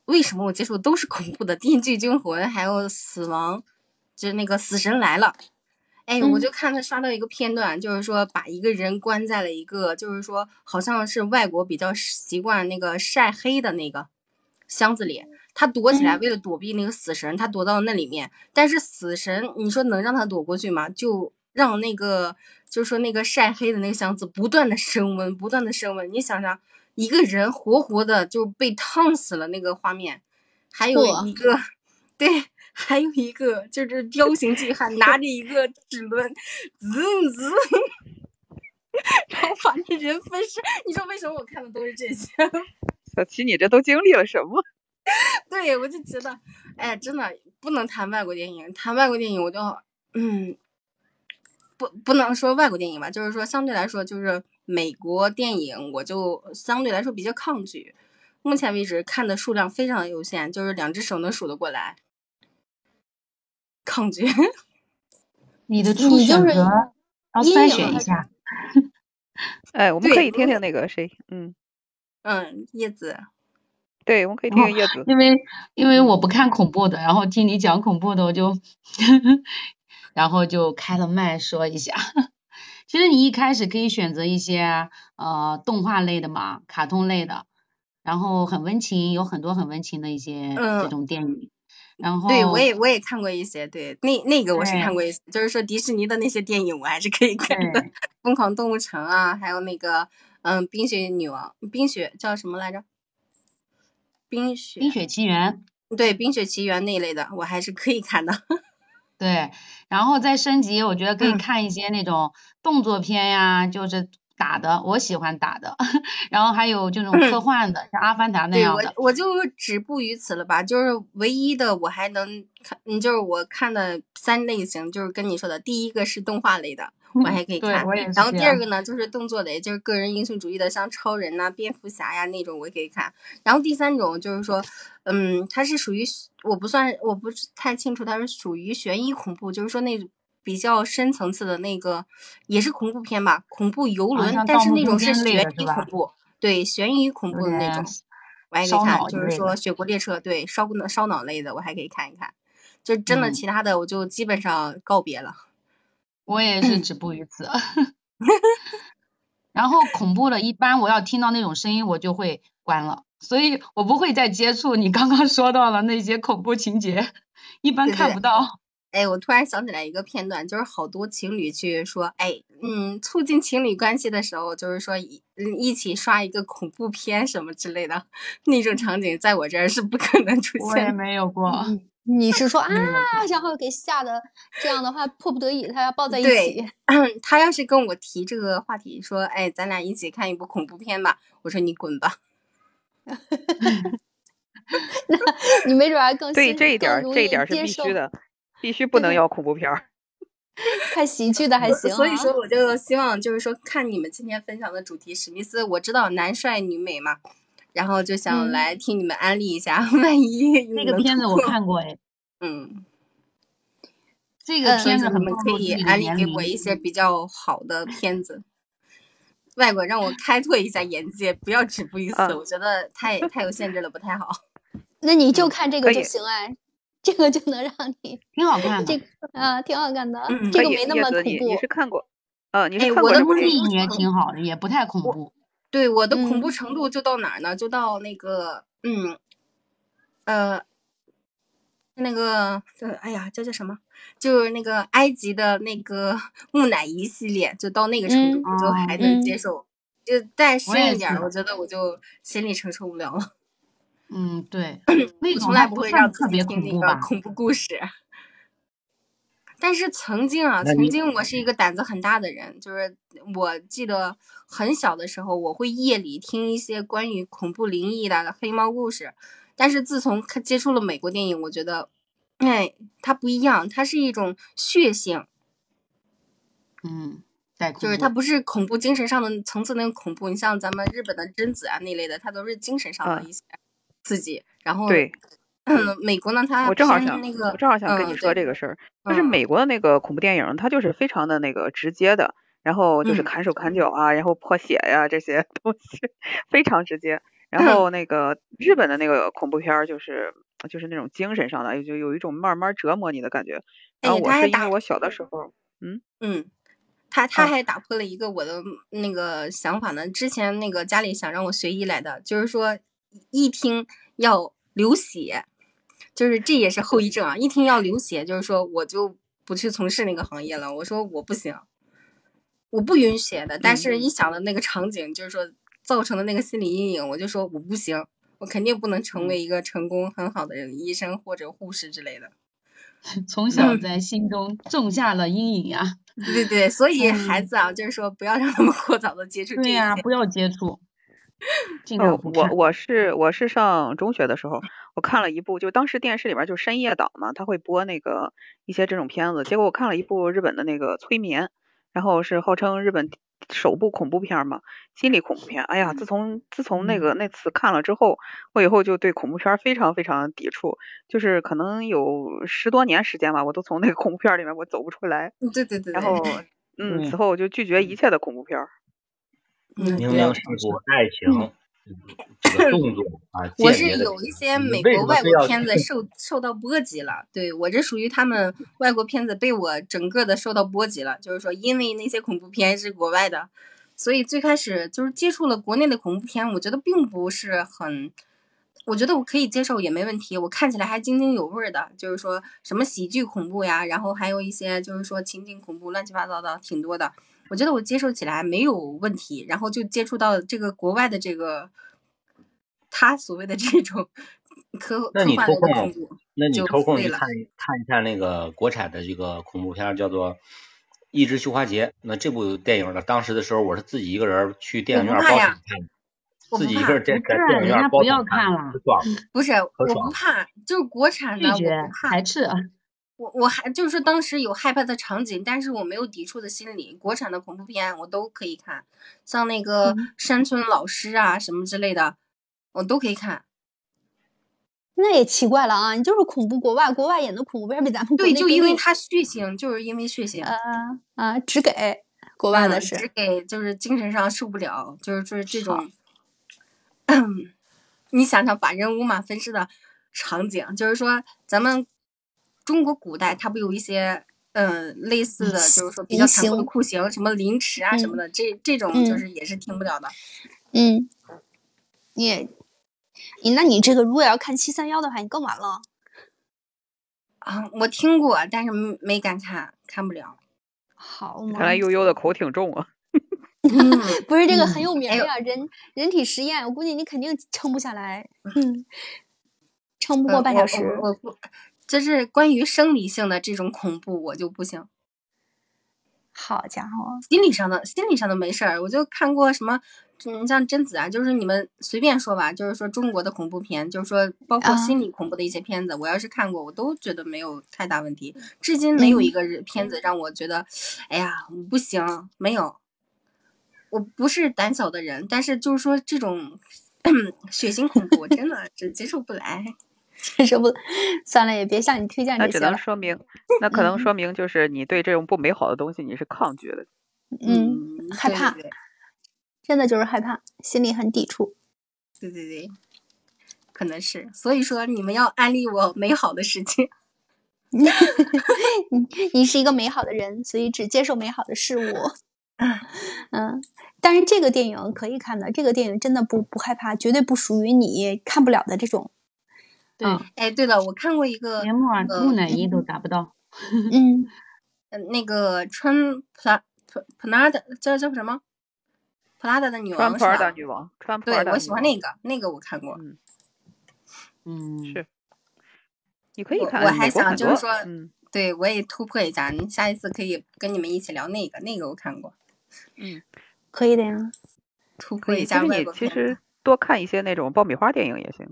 为什么我接触都是恐怖的《电锯惊魂》，还有《死亡》，就是那个《死神来了》。哎，我就看他刷到一个片段，就是说把一个人关在了一个，就是说好像是外国比较习惯那个晒黑的那个箱子里。他躲起来，为了躲避那个死神，他躲到那里面。但是死神，你说能让他躲过去吗？就让那个，就是说那个晒黑的那个箱子不断的升温，不断的升温。你想想，一个人活活的就被烫死了那个画面。还有一个，对，还有一个就是彪形巨汉拿着一个齿轮，滋滋，然后把那人分尸。你说为什么我看的都是这些？小七，你这都经历了什么？对，我就觉得，哎，真的不能谈外国电影。谈外国电影，我就，嗯，不，不能说外国电影吧，就是说相对来说，就是美国电影，我就相对来说比较抗拒。目前为止看的数量非常有限，就是两只手能数得过来。抗拒。你的初选择要筛选一下。哎，我们可以听听那个谁，嗯，嗯，叶子。对，我们可以听叶子。因为因为我不看恐怖的，然后听你讲恐怖的，我就 然后就开了麦说一下。其实你一开始可以选择一些呃动画类的嘛，卡通类的，然后很温情，有很多很温情的一些这种电影。然后对我也我也看过一些，对那那个我是看过一些，就是说迪士尼的那些电影我还是可以看的，《疯狂动物城》啊，还有那个嗯《冰雪女王》，冰雪叫什么来着？冰雪冰雪奇缘，对冰雪奇缘那一类的，我还是可以看的。对，然后再升级，我觉得可以看一些那种动作片呀，就是打的，我喜欢打的。然后还有这种科幻的，像阿凡达那样的。我我就止步于此了吧，就是唯一的我还能看，嗯，就是我看的三类型，就是跟你说的，第一个是动画类的。我还可以看，然后第二个呢就是动作的，就是个人英雄主义的，像超人呐、蝙蝠侠呀那种，我也可以看。然后第三种就是说，嗯，它是属于我不算，我不是太清楚，它是属于悬疑恐怖，就是说那比较深层次的那个，也是恐怖片吧，恐怖游轮，但是那种是悬疑恐怖，对，悬疑恐怖的那种，我还可以看，就是说《雪国列车》，对，烧烧脑类的我还可以看一看，就真的其他的我就基本上告别了。我也是止步于此。然后恐怖的，一般我要听到那种声音，我就会关了，所以我不会再接触你刚刚说到了那些恐怖情节，一般看不到。哎，我突然想起来一个片段，就是好多情侣去说，哎，嗯，促进情侣关系的时候，就是说一一起刷一个恐怖片什么之类的，那种场景在我这儿是不可能出现。我也没有过。你是说啊，然后给吓得这样的话，迫不得已他要抱在一起。他要是跟我提这个话题，说，哎，咱俩一起看一部恐怖片吧，我说你滚吧。那你没准还更对这一点，这一点是必须的。必须不能要恐怖片儿，看喜剧的还行。所以说，我就希望就是说，看你们今天分享的主题，史密斯，我知道男帅女美嘛，然后就想来听你们安利一下，万一那个片子我看过哎，嗯，这个片子你们可以安利给我一些比较好的片子，外国让我开拓一下眼界，不要止步于此，我觉得太太有限制了，不太好。那你就看这个就行哎。这个就能让你挺好看的，这啊挺好看的，这个没那么恐怖。你是看过？呃，你是看过？我的电影也挺好的，也不太恐怖。对，我的恐怖程度就到哪儿呢？就到那个，嗯，呃，那个，哎呀，叫叫什么？就是那个埃及的那个 木乃伊系列，就到那个程度，我就还能接受。就再深一点，我觉得我就心里承受不了了。嗯，对，我从来不会让自己听那个恐怖故事。但是曾经啊，曾经我是一个胆子很大的人，就是我记得很小的时候，我会夜里听一些关于恐怖灵异的黑猫故事。但是自从接触了美国电影，我觉得，哎，它不一样，它是一种血性。嗯，就是它不是恐怖精神上的层次那个恐怖，你像咱们日本的贞子啊那类的，它都是精神上的一些。刺激，然后对，嗯，美国呢，它我正好想那个，我正好想跟你说这个事儿，就是美国的那个恐怖电影，它就是非常的那个直接的，然后就是砍手砍脚啊，然后破血呀这些 东西非常直接。然后那个日本的那个恐怖片儿，就是就是那种精神上的，就有一种慢慢折磨你的感觉。然后我是因为我小的时候，嗯嗯，他他还打破了一个我的那个想法呢。之前那个家里想让我学医来的，就是说。一听要流血，就是这也是后遗症啊！一听要流血，就是说我就不去从事那个行业了。我说我不行，我不允许的。但是一想到那个场景，就是说造成的那个心理阴影，我就说我不行，我肯定不能成为一个成功很好的医生或者护士之类的。从小在心中种下了阴影呀！对对对，所以孩子啊，就是说不要让他们过早的接触。对呀，不要接触。哦，我我是我是上中学的时候，我看了一部，就当时电视里边就深夜档嘛，他会播那个一些这种片子。结果我看了一部日本的那个催眠，然后是号称日本首部恐怖片嘛，心理恐怖片。哎呀，自从自从那个那次看了之后，我以后就对恐怖片非常非常抵触，就是可能有十多年时间吧，我都从那个恐怖片里面我走不出来。对对对。然后嗯，此后我就拒绝一切的恐怖片。明明是部爱情这个动作啊，我是有一些美国外国片子受受到波及了，对我这属于他们 外国片子被我整个的受到波及了，就是说因为那些恐怖片是国外的，所以最开始就是接触了国内的恐怖片，我觉得并不是很，我觉得我可以接受也没问题，我看起来还津津有味的，就是说什么喜剧恐怖呀，然后还有一些就是说情景恐怖，乱七八糟的挺多的。我觉得我接受起来没有问题，然后就接触到这个国外的这个他所谓的这种科那你抽空，那你抽空去看看一下那个国产的这个恐怖片，叫做《一只绣花鞋》。那这部电影呢，当时的时候我是自己一个人去电影院包场看，自己一个人在在电影院包场看。不是，我不怕，就是国产的我不怕，排斥。我我还就是说，当时有害怕的场景，但是我没有抵触的心理。国产的恐怖片我都可以看，像那个山村老师啊什么之类的，我都可以看。那也奇怪了啊，你就是恐怖国外，国外演的恐怖片比咱们对，就因为它血腥，就是因为血腥。啊啊，只给国外的是只给，就是精神上受不了，就是就是这种。你想想，把人五马分尸的场景，就是说咱们。中国古代它不有一些嗯，类似的就是说比较残酷的酷刑，什么凌迟啊什么的，这这种就是也是听不了的。嗯，你，你那你这个如果要看七三幺的话，你更完了。啊，我听过，但是没敢看，看不了。好嘛。看来悠悠的口挺重啊。不是这个很有名呀，人人体实验，我估计你肯定撑不下来，撑不过半小时。我不，就是关于生理性的这种恐怖，我就不行。好家伙，心理上的心理上的没事儿，我就看过什么，嗯，像贞子啊，就是你们随便说吧，就是说中国的恐怖片，就是说包括心理恐怖的一些片子，我要是看过，我都觉得没有太大问题。至今没有一个片子让我觉得，哎呀，不行，没有。我不是胆小的人，但是就是说这种 血腥恐怖，我真的只接受不来，接受不，算了，也别向你推荐这些那只能说明，那可能说明就是你对这种不美好的东西你是抗拒的，嗯，害怕，真的就是害怕，心里很抵触。对对对，可能是，所以说你们要安利我美好的事情。你你是一个美好的人，所以只接受美好的事物。嗯，但是这个电影可以看的，这个电影真的不不害怕，绝对不属于你看不了的这种。对，哎，对了，我看过一个连木木乃伊都达不到。嗯，那个穿普拉普普拉的叫叫什么？普拉达的女王穿普拉达女王，穿普拉达。对，我喜欢那个，那个我看过。嗯，是。你可以看。我还想就是说，对我也突破一下，你下一次可以跟你们一起聊那个，那个我看过。嗯，可以的呀，突破一下外国其实多看一些那种爆米花电影也行。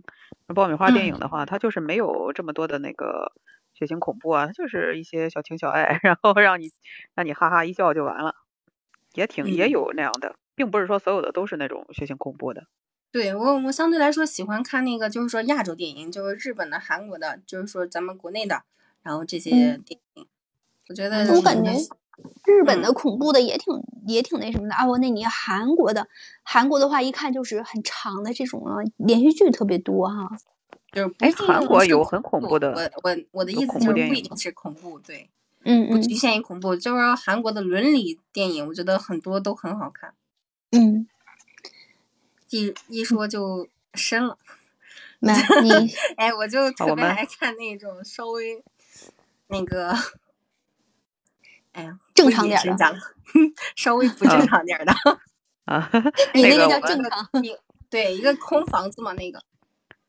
爆米花电影的话，它就是没有这么多的那个血腥恐怖啊，它就是一些小情小爱，然后让你让你哈哈一笑就完了，也挺也有那样的，并不是说所有的都是那种血腥恐怖的。对我，我相对来说喜欢看那个，就是说亚洲电影，就是日本的、韩国的，就是说咱们国内的，然后这些电影，我觉得我感觉。日本的恐怖的也挺也挺那什么的啊！我那你韩国的韩国的话，一看就是很长的这种啊，连续剧特别多哈。就是哎，韩国有很恐怖的，我我我的意思就是不一定是恐怖，对，嗯不局限于恐怖，就是韩国的伦理电影，我觉得很多都很好看。嗯，一一说就深了。那 你哎，我就特别爱看那种稍微那个。哎呀，正常点的，稍微不正常点的 啊，你那个叫正常，对，一个空房子嘛，那个。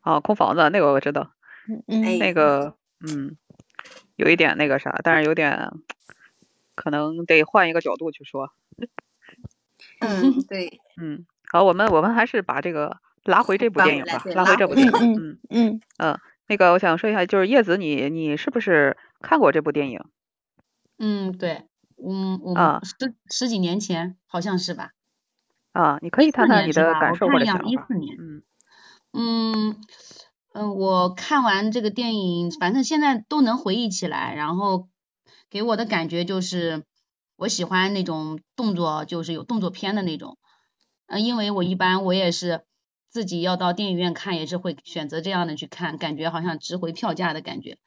啊，空房子那个我知道，嗯，那个嗯，有一点那个啥，但是有点可能得换一个角度去说。嗯，对，嗯，好，我们我们还是把这个拉回这部电影吧，拉回这部电影，嗯嗯嗯，那个我想说一下，就是叶子，你你是不是看过这部电影？嗯，对，嗯，我十十几年前好像是吧？啊，你可以谈谈你的感受或者想法。一四年，嗯嗯嗯，我看完这个电影，反正现在都能回忆起来，然后给我的感觉就是，我喜欢那种动作，就是有动作片的那种。嗯，因为我一般我也是自己要到电影院看，也是会选择这样的去看，感觉好像值回票价的感觉。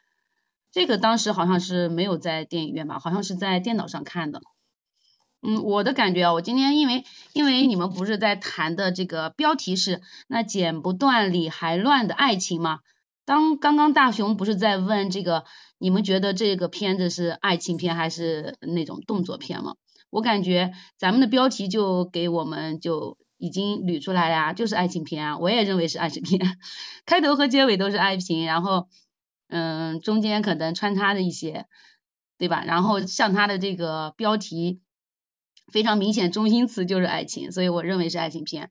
这个当时好像是没有在电影院吧，好像是在电脑上看的。嗯，我的感觉啊，我今天因为因为你们不是在谈的这个标题是那剪不断理还乱的爱情吗？当刚刚大雄不是在问这个，你们觉得这个片子是爱情片还是那种动作片吗？我感觉咱们的标题就给我们就已经捋出来了呀，就是爱情片啊，我也认为是爱情片，开头和结尾都是爱情，然后。嗯，中间可能穿插的一些，对吧？然后像它的这个标题非常明显，中心词就是爱情，所以我认为是爱情片。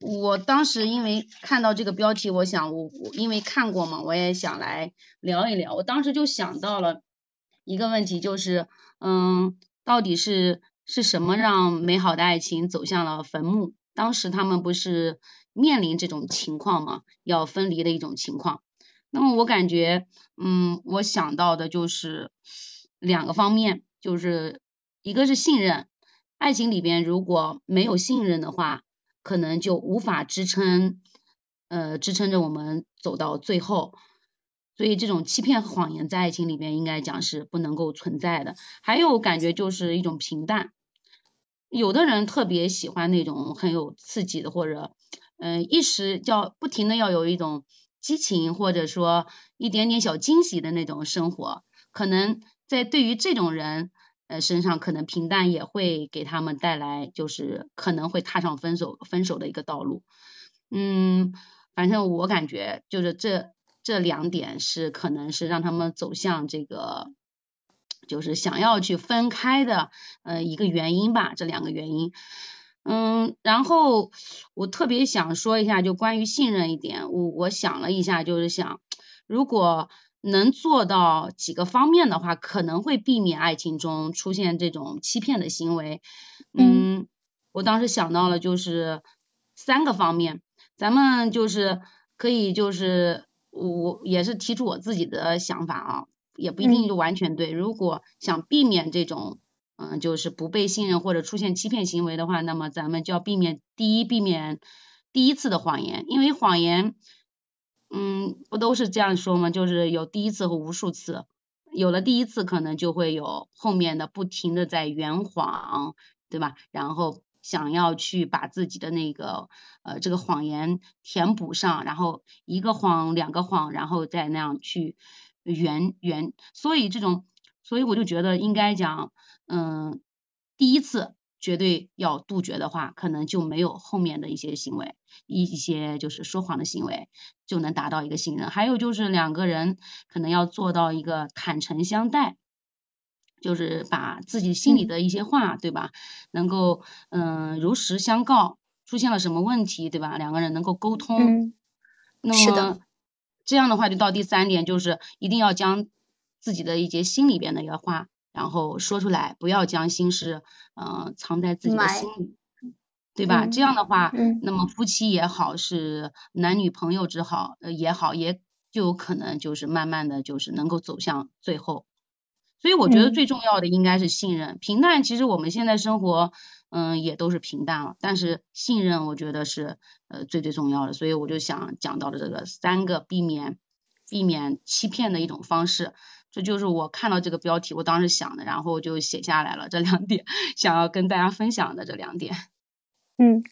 我当时因为看到这个标题，我想我我因为看过嘛，我也想来聊一聊。我当时就想到了一个问题，就是嗯，到底是是什么让美好的爱情走向了坟墓？当时他们不是面临这种情况吗？要分离的一种情况。那么我感觉，嗯，我想到的就是两个方面，就是一个是信任，爱情里边如果没有信任的话，可能就无法支撑，呃，支撑着我们走到最后。所以这种欺骗和谎言在爱情里边应该讲是不能够存在的。还有感觉就是一种平淡，有的人特别喜欢那种很有刺激的，或者嗯一时叫不停的要有一种激情，或者说一点点小惊喜的那种生活，可能在对于这种人呃身上，可能平淡也会给他们带来就是可能会踏上分手分手的一个道路。嗯，反正我感觉就是这。这两点是可能是让他们走向这个，就是想要去分开的呃一个原因吧，这两个原因。嗯，然后我特别想说一下，就关于信任一点，我我想了一下，就是想如果能做到几个方面的话，可能会避免爱情中出现这种欺骗的行为。嗯，我当时想到了就是三个方面，咱们就是可以就是。我也是提出我自己的想法啊，也不一定就完全对。如果想避免这种，嗯，就是不被信任或者出现欺骗行为的话，那么咱们就要避免第一，避免第一次的谎言，因为谎言，嗯，不都是这样说吗？就是有第一次和无数次，有了第一次，可能就会有后面的不停的在圆谎，对吧？然后。想要去把自己的那个呃这个谎言填补上，然后一个谎两个谎，然后再那样去圆圆，所以这种，所以我就觉得应该讲，嗯，第一次绝对要杜绝的话，可能就没有后面的一些行为，一一些就是说谎的行为，就能达到一个信任。还有就是两个人可能要做到一个坦诚相待。就是把自己心里的一些话，对吧？能够嗯如实相告，出现了什么问题，对吧？两个人能够沟通。嗯那么这样的话，就到第三点，就是一定要将自己的一些心里边的一个话，然后说出来，不要将心事嗯藏在自己的心里，对吧？这样的话，那么夫妻也好，是男女朋友之好也好，也就有可能就是慢慢的就是能够走向最后。所以我觉得最重要的应该是信任，平淡其实我们现在生活，嗯，也都是平淡了，但是信任我觉得是呃最最重要的，所以我就想讲到的这个三个避免避免欺骗的一种方式，这就是我看到这个标题我当时想的，然后就写下来了这两点，想要跟大家分享的这两点。嗯，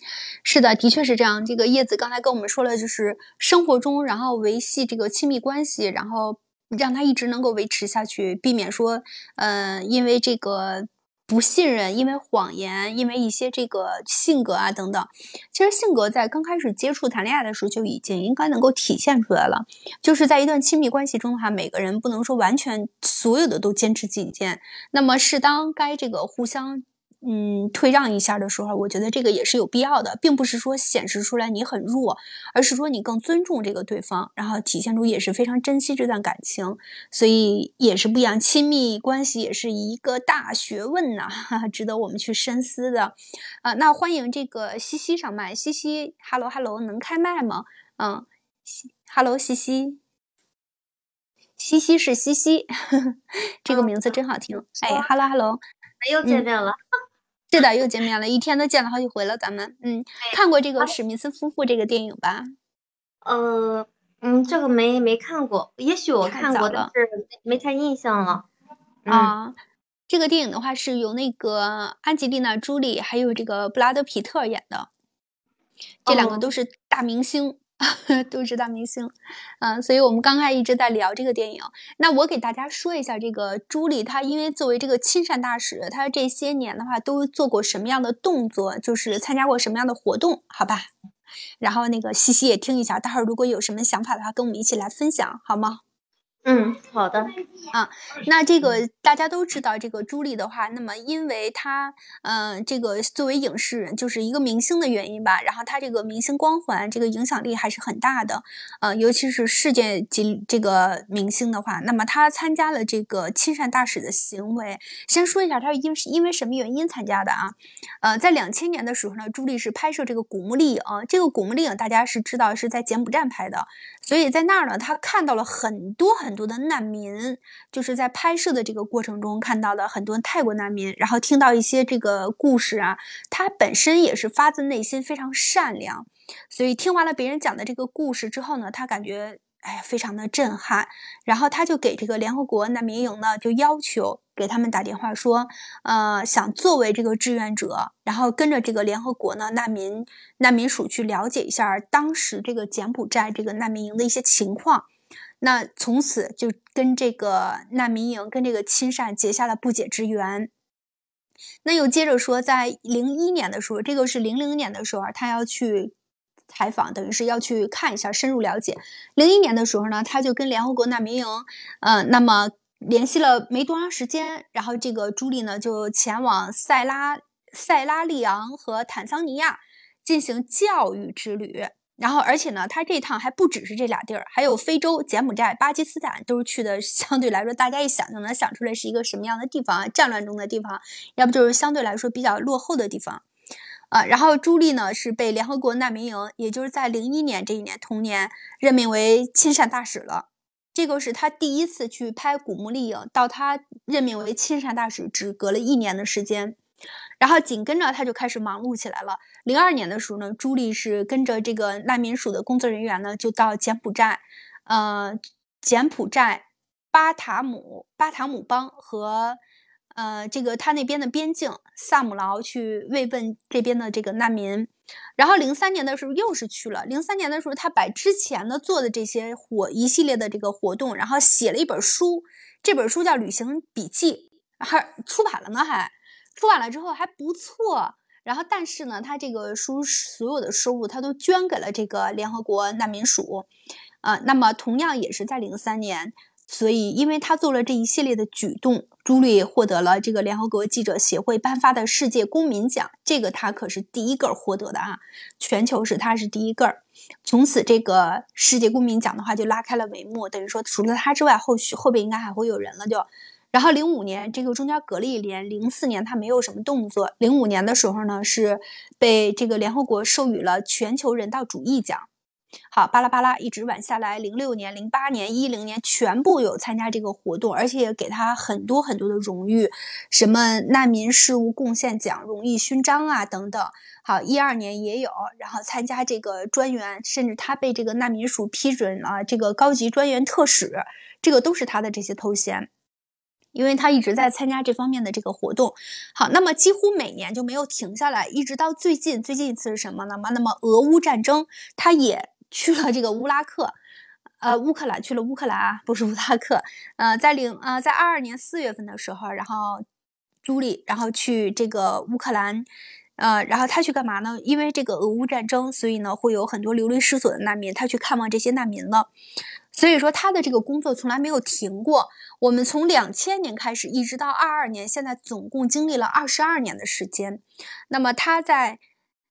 是的，的确是这样。这个叶子刚才跟我们说了，就是生活中然后维系这个亲密关系，然后。让他一直能够维持下去，避免说，呃，因为这个不信任，因为谎言，因为一些这个性格啊等等。其实性格在刚开始接触谈恋爱的时候就已经应该能够体现出来了。就是在一段亲密关系中的话，每个人不能说完全所有的都坚持己见，那么适当该这个互相。嗯，退让一下的时候，我觉得这个也是有必要的，并不是说显示出来你很弱，而是说你更尊重这个对方，然后体现出也是非常珍惜这段感情，所以也是不一样。亲密关系也是一个大学问呐，值得我们去深思的。啊，那欢迎这个西西上麦，西西，hello hello，能开麦吗？嗯，hello 西西，西西是西西，这个名字真好听。哎，hello hello，又见面了。是的，又见面了，一天都见了好几回了。咱们，嗯，看过这个史密斯夫妇这个电影吧？呃，嗯，这个没没看过，也许我看过，但是没太印象了。啊，这个电影的话是由那个安吉丽娜·朱莉还有这个布拉德·皮特演的，这两个都是大明星。都是大明星，嗯，所以我们刚才一直在聊这个电影。那我给大家说一下，这个朱莉她因为作为这个亲善大使，她这些年的话都做过什么样的动作，就是参加过什么样的活动，好吧？然后那个西西也听一下，待会儿如果有什么想法的话，跟我们一起来分享，好吗？嗯，好的啊，那这个大家都知道，这个朱莉的话，那么因为她，嗯，这个作为影视人，就是一个明星的原因吧，然后她这个明星光环，这个影响力还是很大的，呃，尤其是世界级这个明星的话，那么她参加了这个亲善大使的行为，先说一下她因因为什么原因参加的啊？呃，在两千年的时候呢，朱莉是拍摄这个《古墓丽影》，这个《古墓丽影》大家是知道是在柬埔寨拍的，所以在那儿呢，她看到了很多很。很多的难民就是在拍摄的这个过程中看到了很多泰国难民，然后听到一些这个故事啊，他本身也是发自内心非常善良，所以听完了别人讲的这个故事之后呢，他感觉哎呀，非常的震撼。然后他就给这个联合国难民营呢，就要求给他们打电话说，呃，想作为这个志愿者，然后跟着这个联合国呢难民难民署去了解一下当时这个柬埔寨这个难民营的一些情况。那从此就跟这个难民营跟这个亲善结下了不解之缘。那又接着说，在零一年的时候，这个是零零年的时候，他要去。采访等于是要去看一下，深入了解。零一年的时候呢，他就跟联合国难民营，呃，那么联系了没多长时间，然后这个朱莉呢就前往塞拉塞拉利昂和坦桑尼亚进行教育之旅。然后，而且呢，他这趟还不只是这俩地儿，还有非洲、柬埔寨、巴基斯坦，都是去的。相对来说，大家一想就能想出来是一个什么样的地方啊，战乱中的地方，要不就是相对来说比较落后的地方。啊，然后朱莉呢是被联合国难民营，也就是在零一年这一年同年任命为亲善大使了。这个是他第一次去拍古墓丽影，到他任命为亲善大使只隔了一年的时间。然后紧跟着他就开始忙碌起来了。零二年的时候呢，朱莉是跟着这个难民署的工作人员呢，就到柬埔寨，呃，柬埔寨巴塔姆巴塔姆邦和。呃，这个他那边的边境萨姆劳去慰问这边的这个难民，然后零三年的时候又是去了。零三年的时候，他把之前的做的这些活一系列的这个活动，然后写了一本书，这本书叫《旅行笔记》，还出版了呢，还出版了之后还不错。然后，但是呢，他这个书所有的收入他都捐给了这个联合国难民署。啊，那么同样也是在零三年。所以，因为他做了这一系列的举动，朱莉获得了这个联合国记者协会颁发的世界公民奖。这个他可是第一个获得的啊，全球是他是第一个。从此，这个世界公民奖的话就拉开了帷幕，等于说除了他之外，后续后边应该还会有人了。就，然后零五年这个中间隔了一年，零四年他没有什么动作。零五年的时候呢，是被这个联合国授予了全球人道主义奖。好，巴拉巴拉一直晚下来，零六年、零八年、一零年全部有参加这个活动，而且给他很多很多的荣誉，什么难民事务贡献奖、荣誉勋章啊等等。好，一二年也有，然后参加这个专员，甚至他被这个难民署批准了这个高级专员特使，这个都是他的这些头衔，因为他一直在参加这方面的这个活动。好，那么几乎每年就没有停下来，一直到最近，最近一次是什么呢？那么俄乌战争，他也。去了这个乌拉克，呃，乌克兰去了乌克兰啊，不是乌拉克。呃，在零呃，在二二年四月份的时候，然后朱莉，然后去这个乌克兰，呃，然后他去干嘛呢？因为这个俄乌战争，所以呢会有很多流离失所的难民，他去看望这些难民了。所以说他的这个工作从来没有停过。我们从两千年开始，一直到二二年，现在总共经历了二十二年的时间。那么他在。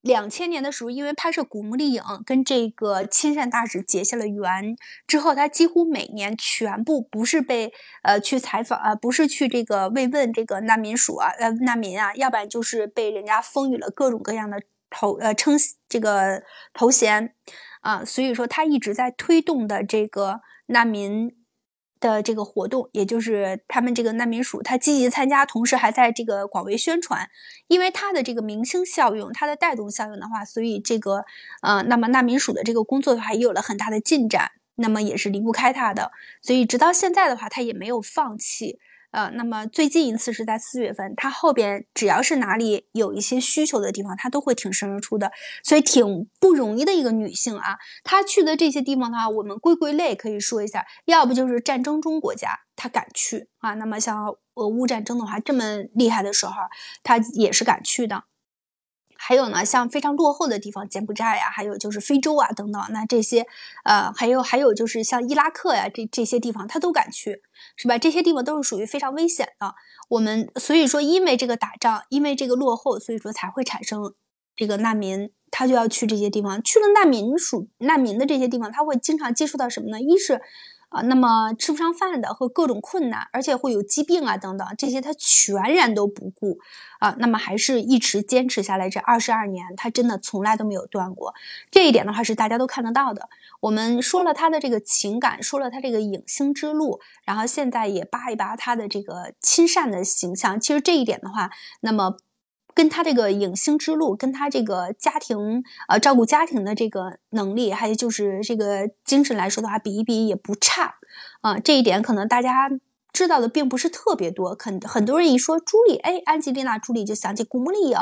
两千年的时候，因为拍摄《古墓丽影》，跟这个亲善大使结下了缘。之后，他几乎每年全部不是被呃去采访呃，不是去这个慰问这个难民署啊，呃难民啊，要不然就是被人家封予了各种各样的头呃称这个头衔啊。所以说，他一直在推动的这个难民。的这个活动，也就是他们这个难民署，他积极参加，同时还在这个广为宣传，因为他的这个明星效应，他的带动效应的话，所以这个呃，那么难民署的这个工作的话，也有了很大的进展，那么也是离不开他的，所以直到现在的话，他也没有放弃。呃，那么最近一次是在四月份，他后边只要是哪里有一些需求的地方，他都会挺身而出的，所以挺不容易的一个女性啊。她去的这些地方的话，我们归归类可以说一下，要不就是战争中国家，她敢去啊。那么像俄乌战争的话，这么厉害的时候，她也是敢去的。还有呢，像非常落后的地方，柬埔寨呀，还有就是非洲啊等等，那这些，呃，还有还有就是像伊拉克呀，这这些地方他都敢去，是吧？这些地方都是属于非常危险的。我们所以说，因为这个打仗，因为这个落后，所以说才会产生这个难民，他就要去这些地方。去了难民属难民的这些地方，他会经常接触到什么呢？一是。啊，那么吃不上饭的和各种困难，而且会有疾病啊等等，这些他全然都不顾啊。那么还是一直坚持下来这二十二年，他真的从来都没有断过。这一点的话是大家都看得到的。我们说了他的这个情感，说了他这个影星之路，然后现在也扒一扒他的这个亲善的形象。其实这一点的话，那么跟他这个影星之路，跟他这个家庭呃照顾家庭的这个能力，还有就是这个精神来说的话，比一比也不差啊。这一点可能大家知道的并不是特别多，很很多人一说朱莉，哎，安吉丽娜·朱莉就想起古墓丽影，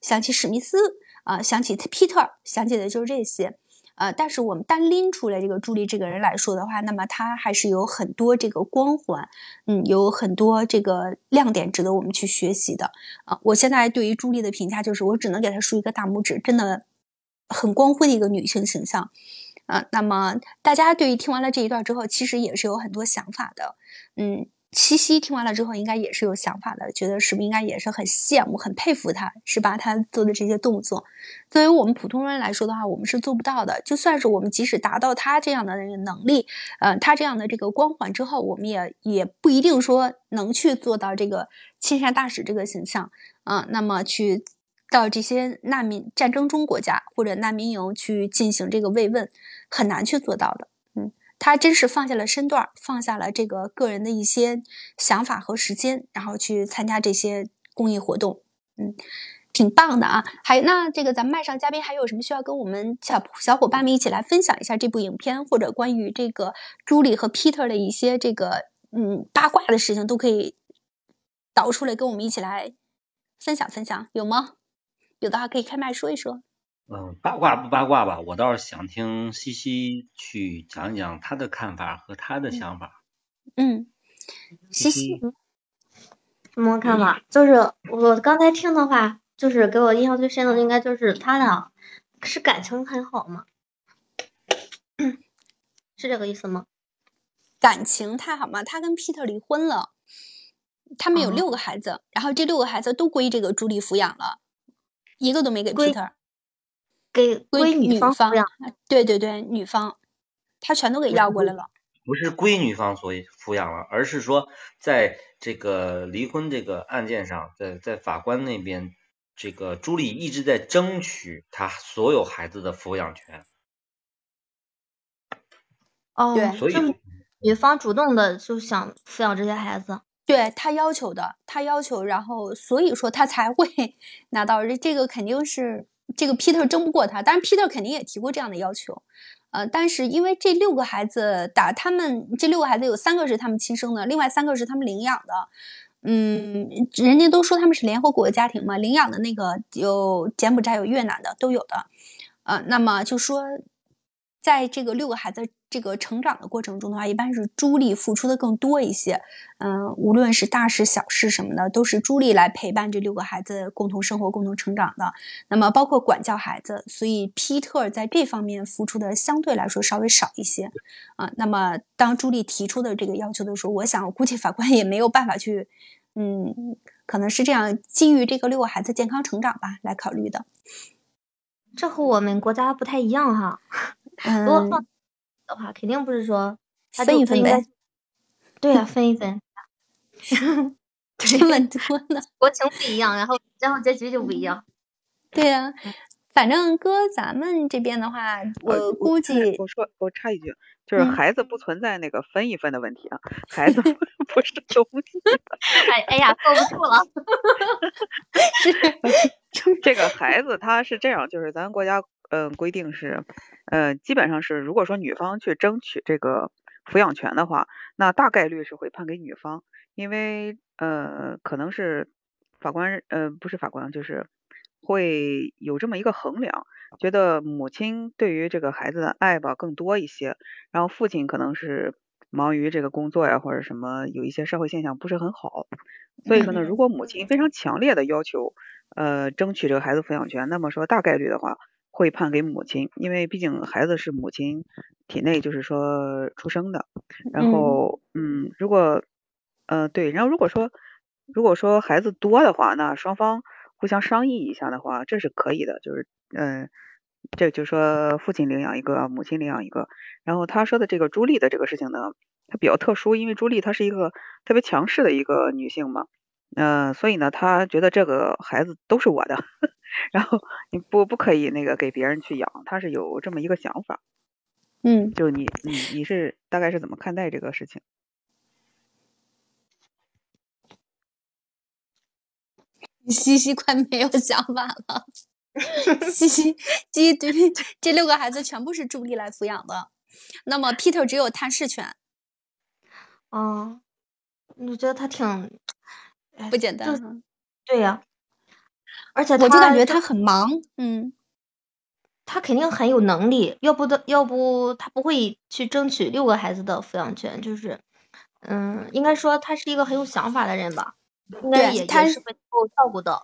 想起史密斯啊，想起皮特，想起的就是这些。呃，但是我们单拎出来这个朱莉这个人来说的话，那么她还是有很多这个光环，嗯，有很多这个亮点值得我们去学习的啊。我现在对于朱莉的评价就是，我只能给她竖一个大拇指，真的很光辉的一个女性形象啊。那么大家对于听完了这一段之后，其实也是有很多想法的，嗯。七夕听完了之后，应该也是有想法的，觉得是不是应该也是很羡慕、很佩服他，是吧？他做的这些动作，作为我们普通人来说的话，我们是做不到的。就算是我们即使达到他这样的那个能力，呃，他这样的这个光环之后，我们也也不一定说能去做到这个亲善大使这个形象啊。那么去到这些难民战争中国家或者难民营去进行这个慰问，很难去做到的。他真是放下了身段，放下了这个个人的一些想法和时间，然后去参加这些公益活动，嗯，挺棒的啊。还那这个咱们麦上嘉宾还有什么需要跟我们小小伙伴们一起来分享一下这部影片，或者关于这个朱莉和 Peter 的一些这个嗯八卦的事情，都可以导出来跟我们一起来分享分享，有吗？有的话可以开麦说一说。嗯，八卦不八卦吧？我倒是想听西西去讲一讲他的看法和他的想法。嗯，西西什么看法？就是我刚才听的话，就是给我印象最深的，应该就是他俩是感情很好吗？是这个意思吗？感情太好吗？他跟 Peter 离婚了，他们有六个孩子，然后这六个孩子都归这个朱莉抚养了，一个都没给 Peter。给归女方抚养，对对对，女方，他全都给要过来了。不是归女方所抚养了，而是说在这个离婚这个案件上，在在法官那边，这个朱莉一直在争取她所有孩子的抚养权。哦，对，所以女方主动的就想抚养这些孩子，对他要求的，他要求，然后所以说他才会 拿到这这个肯定是。这个 Peter 争不过他，当然 Peter 肯定也提过这样的要求，呃，但是因为这六个孩子打他们这六个孩子有三个是他们亲生的，另外三个是他们领养的，嗯，人家都说他们是联合国的家庭嘛，领养的那个有柬埔寨有越南的都有的，呃，那么就说在这个六个孩子。这个成长的过程中的话，一般是朱莉付出的更多一些。嗯，无论是大事小事什么的，都是朱莉来陪伴这六个孩子共同生活、共同成长的。那么，包括管教孩子，所以皮特在这方面付出的相对来说稍微少一些。啊，那么当朱莉提出的这个要求的时候，我想，我估计法官也没有办法去，嗯，可能是这样，基于这个六个孩子健康成长吧来考虑的。这和我们国家不太一样哈。嗯。的话，肯定不是说分一分呗。对呀，分一分。这么多呢？国情不一样，然后然后结局就不一样。对呀，反正搁咱们这边的话，我估计我说我插一句，就是孩子不存在那个分一分的问题啊，孩子 不是东西。哎哎呀，坐不住了。是这个孩子他是这样，就是咱国家。嗯，规定是，呃，基本上是，如果说女方去争取这个抚养权的话，那大概率是会判给女方，因为呃，可能是法官，呃，不是法官，就是会有这么一个衡量，觉得母亲对于这个孩子的爱吧更多一些，然后父亲可能是忙于这个工作呀或者什么，有一些社会现象不是很好，所以说呢，如果母亲非常强烈的要求，呃，争取这个孩子抚养权，那么说大概率的话。会判给母亲，因为毕竟孩子是母亲体内就是说出生的。然后，嗯，如果，呃，对，然后如果说，如果说孩子多的话，那双方互相商议一下的话，这是可以的。就是，嗯，这就说父亲领养一个，母亲领养一个。然后他说的这个朱莉的这个事情呢，它比较特殊，因为朱莉她是一个特别强势的一个女性嘛。嗯，所以呢，他觉得这个孩子都是我的，然后你不不可以那个给别人去养，他是有这么一个想法。嗯，就你你你是大概是怎么看待这个事情？西西快没有想法了。西西西对 这六个孩子全部是朱莉来抚养的，那么 Peter 只有探视权。哦，我觉得他挺不简单。对呀，而且我就感觉他很忙。嗯，他肯定很有能力，要不的要不他不会去争取六个孩子的抚养权。就是，嗯，应该说他是一个很有想法的人吧。应该也他是能够照顾的。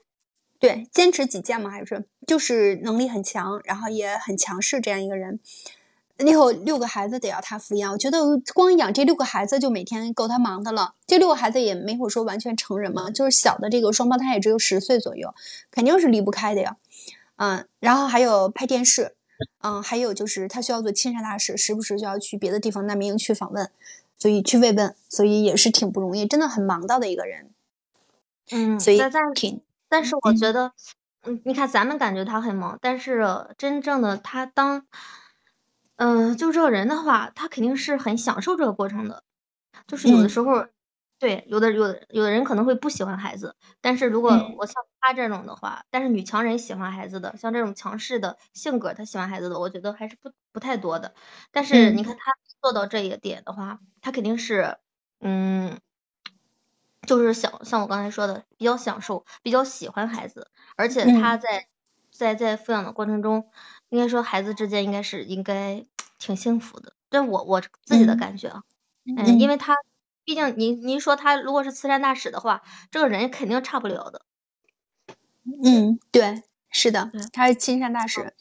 对，坚持己见嘛，还是就是能力很强，然后也很强势这样一个人。以后六个孩子得要他抚养，我觉得光养这六个孩子就每天够他忙的了。这六个孩子也没有说完全成人嘛，就是小的这个双胞胎也只有十岁左右，肯定是离不开的呀。嗯，然后还有拍电视，嗯，还有就是他需要做亲善大使，时不时就要去别的地方难民营去访问，所以去慰问，所以也是挺不容易，真的很忙到的一个人。嗯，所以挺。但是我觉得，嗯，你看咱们感觉他很忙，但是真正的他当，嗯，就这个人的话，他肯定是很享受这个过程的。就是有的时候，对，有的有的有的人可能会不喜欢孩子，但是如果我像他这种的话，但是女强人喜欢孩子的，像这种强势的性格，他喜欢孩子的，我觉得还是不不太多的。但是你看他做到这一点的话，他肯定是，嗯。就是想像我刚才说的，比较享受，比较喜欢孩子，而且他在在在抚养的过程中，应该说孩子之间应该是应该挺幸福的。这我我自己的感觉啊，嗯，因为他毕竟您您说他如果是慈善大使的话，这个人肯定差不了的。嗯，对，是的，他是亲善大使，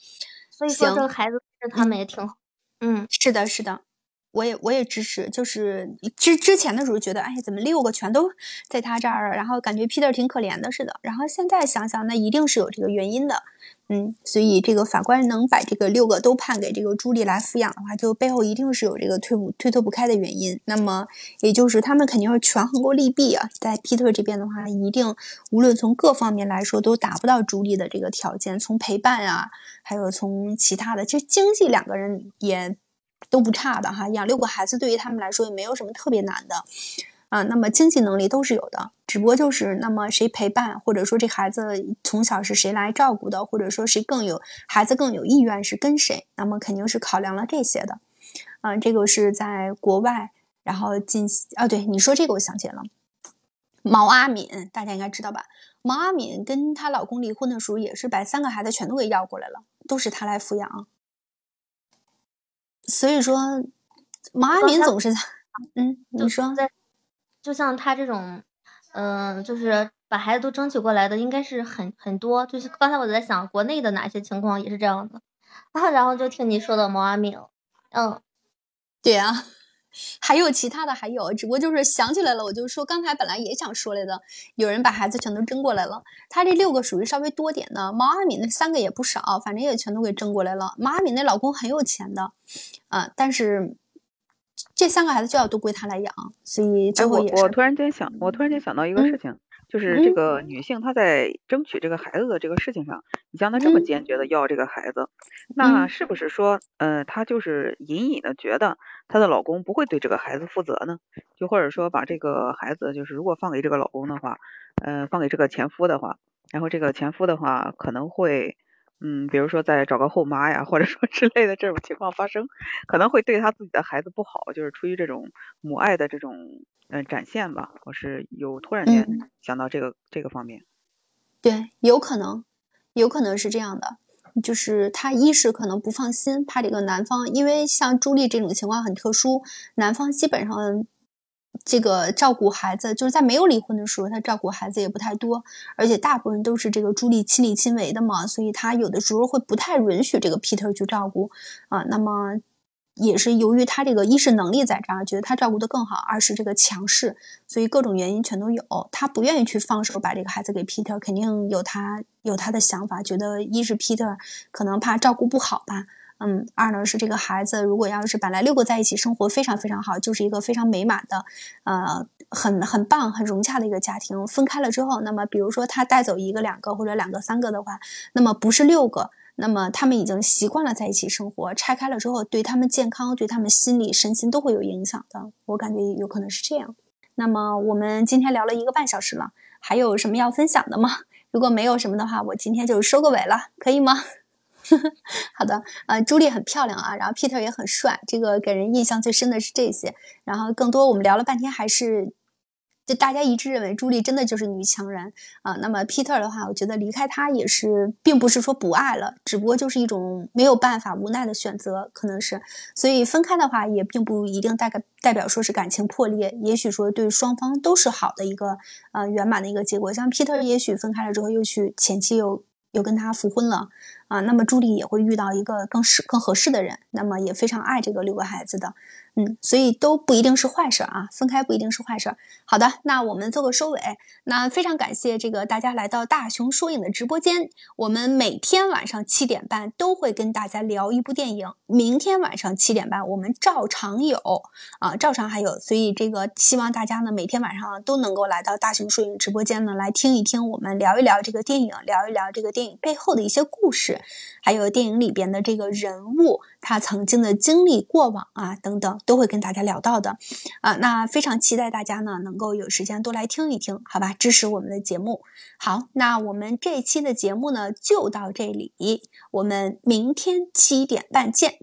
所以说这个孩子他们也挺好。嗯，是的，是的。我也我也支持，就是之之前的时候觉得，哎，怎么六个全都在他这儿，然后感觉 Peter 挺可怜的似的。然后现在想想，那一定是有这个原因的，嗯，所以这个法官能把这个六个都判给这个朱莉来抚养的话，就背后一定是有这个推不推脱不开的原因。那么也就是他们肯定是权衡过利弊啊，在 Peter 这边的话，一定无论从各方面来说都达不到朱莉的这个条件，从陪伴啊，还有从其他的，其实经济两个人也。都不差的哈，养六个孩子对于他们来说也没有什么特别难的，啊，那么经济能力都是有的，只不过就是那么谁陪伴，或者说这孩子从小是谁来照顾的，或者说谁更有孩子更有意愿是跟谁，那么肯定是考量了这些的，嗯，这个是在国外，然后进行啊，对你说这个我想起来了，毛阿敏大家应该知道吧？毛阿敏跟她老公离婚的时候也是把三个孩子全都给要过来了，都是她来抚养。所以说，毛阿敏总是在，嗯，你说在，就像他这种，嗯，就是把孩子都争取过来的，应该是很很多。就是刚才我在想，国内的哪些情况也是这样的，啊，然后就听你说的毛阿敏，嗯，对呀。还有其他的，还有，只不过就是想起来了，我就说刚才本来也想说来的，有人把孩子全都争过来了。他这六个属于稍微多点的，毛阿敏那三个也不少，反正也全都给争过来了。毛阿敏那老公很有钱的，啊，但是这三个孩子就要都归他来养，所以最后也是。我我突然间想，我突然间想到一个事情。就是这个女性，她在争取这个孩子的这个事情上，你像她这么坚决的要这个孩子，那是不是说，呃，她就是隐隐的觉得她的老公不会对这个孩子负责呢？就或者说把这个孩子，就是如果放给这个老公的话，呃，放给这个前夫的话，然后这个前夫的话可能会，嗯，比如说再找个后妈呀，或者说之类的这种情况发生，可能会对他自己的孩子不好，就是出于这种母爱的这种。嗯，展现吧，我是有突然间想到这个这个方面，对，有可能，有可能是这样的，就是他一是可能不放心，怕这个男方，因为像朱莉这种情况很特殊，男方基本上这个照顾孩子，就是在没有离婚的时候，他照顾孩子也不太多，而且大部分都是这个朱莉亲力亲为的嘛，所以他有的时候会不太允许这个 Peter 去照顾。啊，那么。也是由于他这个一是能力在这儿，觉得他照顾的更好；二是这个强势，所以各种原因全都有。他不愿意去放手把这个孩子给 Peter，肯定有他有他的想法，觉得一是 Peter 可能怕照顾不好吧，嗯，二呢是这个孩子如果要是本来六个在一起生活非常非常好，就是一个非常美满的，呃，很很棒很融洽的一个家庭，分开了之后，那么比如说他带走一个两个或者两个三个的话，那么不是六个。那么他们已经习惯了在一起生活，拆开了之后，对他们健康、对他们心理、身心都会有影响的。我感觉有可能是这样。那么我们今天聊了一个半小时了，还有什么要分享的吗？如果没有什么的话，我今天就收个尾了，可以吗？好的，呃，朱莉很漂亮啊，然后 Peter 也很帅，这个给人印象最深的是这些，然后更多我们聊了半天还是。就大家一致认为朱莉真的就是女强人啊，那么 Peter 的话，我觉得离开他也是，并不是说不爱了，只不过就是一种没有办法、无奈的选择，可能是。所以分开的话，也并不一定代表代表说是感情破裂，也许说对双方都是好的一个呃圆满的一个结果。像 Peter 也许分开了之后，又去前妻又又跟他复婚了啊，那么朱莉也会遇到一个更适更合适的人，那么也非常爱这个六个孩子的。嗯，所以都不一定是坏事啊，分开不一定是坏事。好的，那我们做个收尾。那非常感谢这个大家来到大熊说影的直播间。我们每天晚上七点半都会跟大家聊一部电影。明天晚上七点半我们照常有啊，照常还有。所以这个希望大家呢每天晚上都能够来到大熊说影直播间呢来听一听我们聊一聊这个电影，聊一聊这个电影背后的一些故事，还有电影里边的这个人物他曾经的经历、过往啊等等。都会跟大家聊到的，啊，那非常期待大家呢能够有时间多来听一听，好吧？支持我们的节目。好，那我们这期的节目呢就到这里，我们明天七点半见。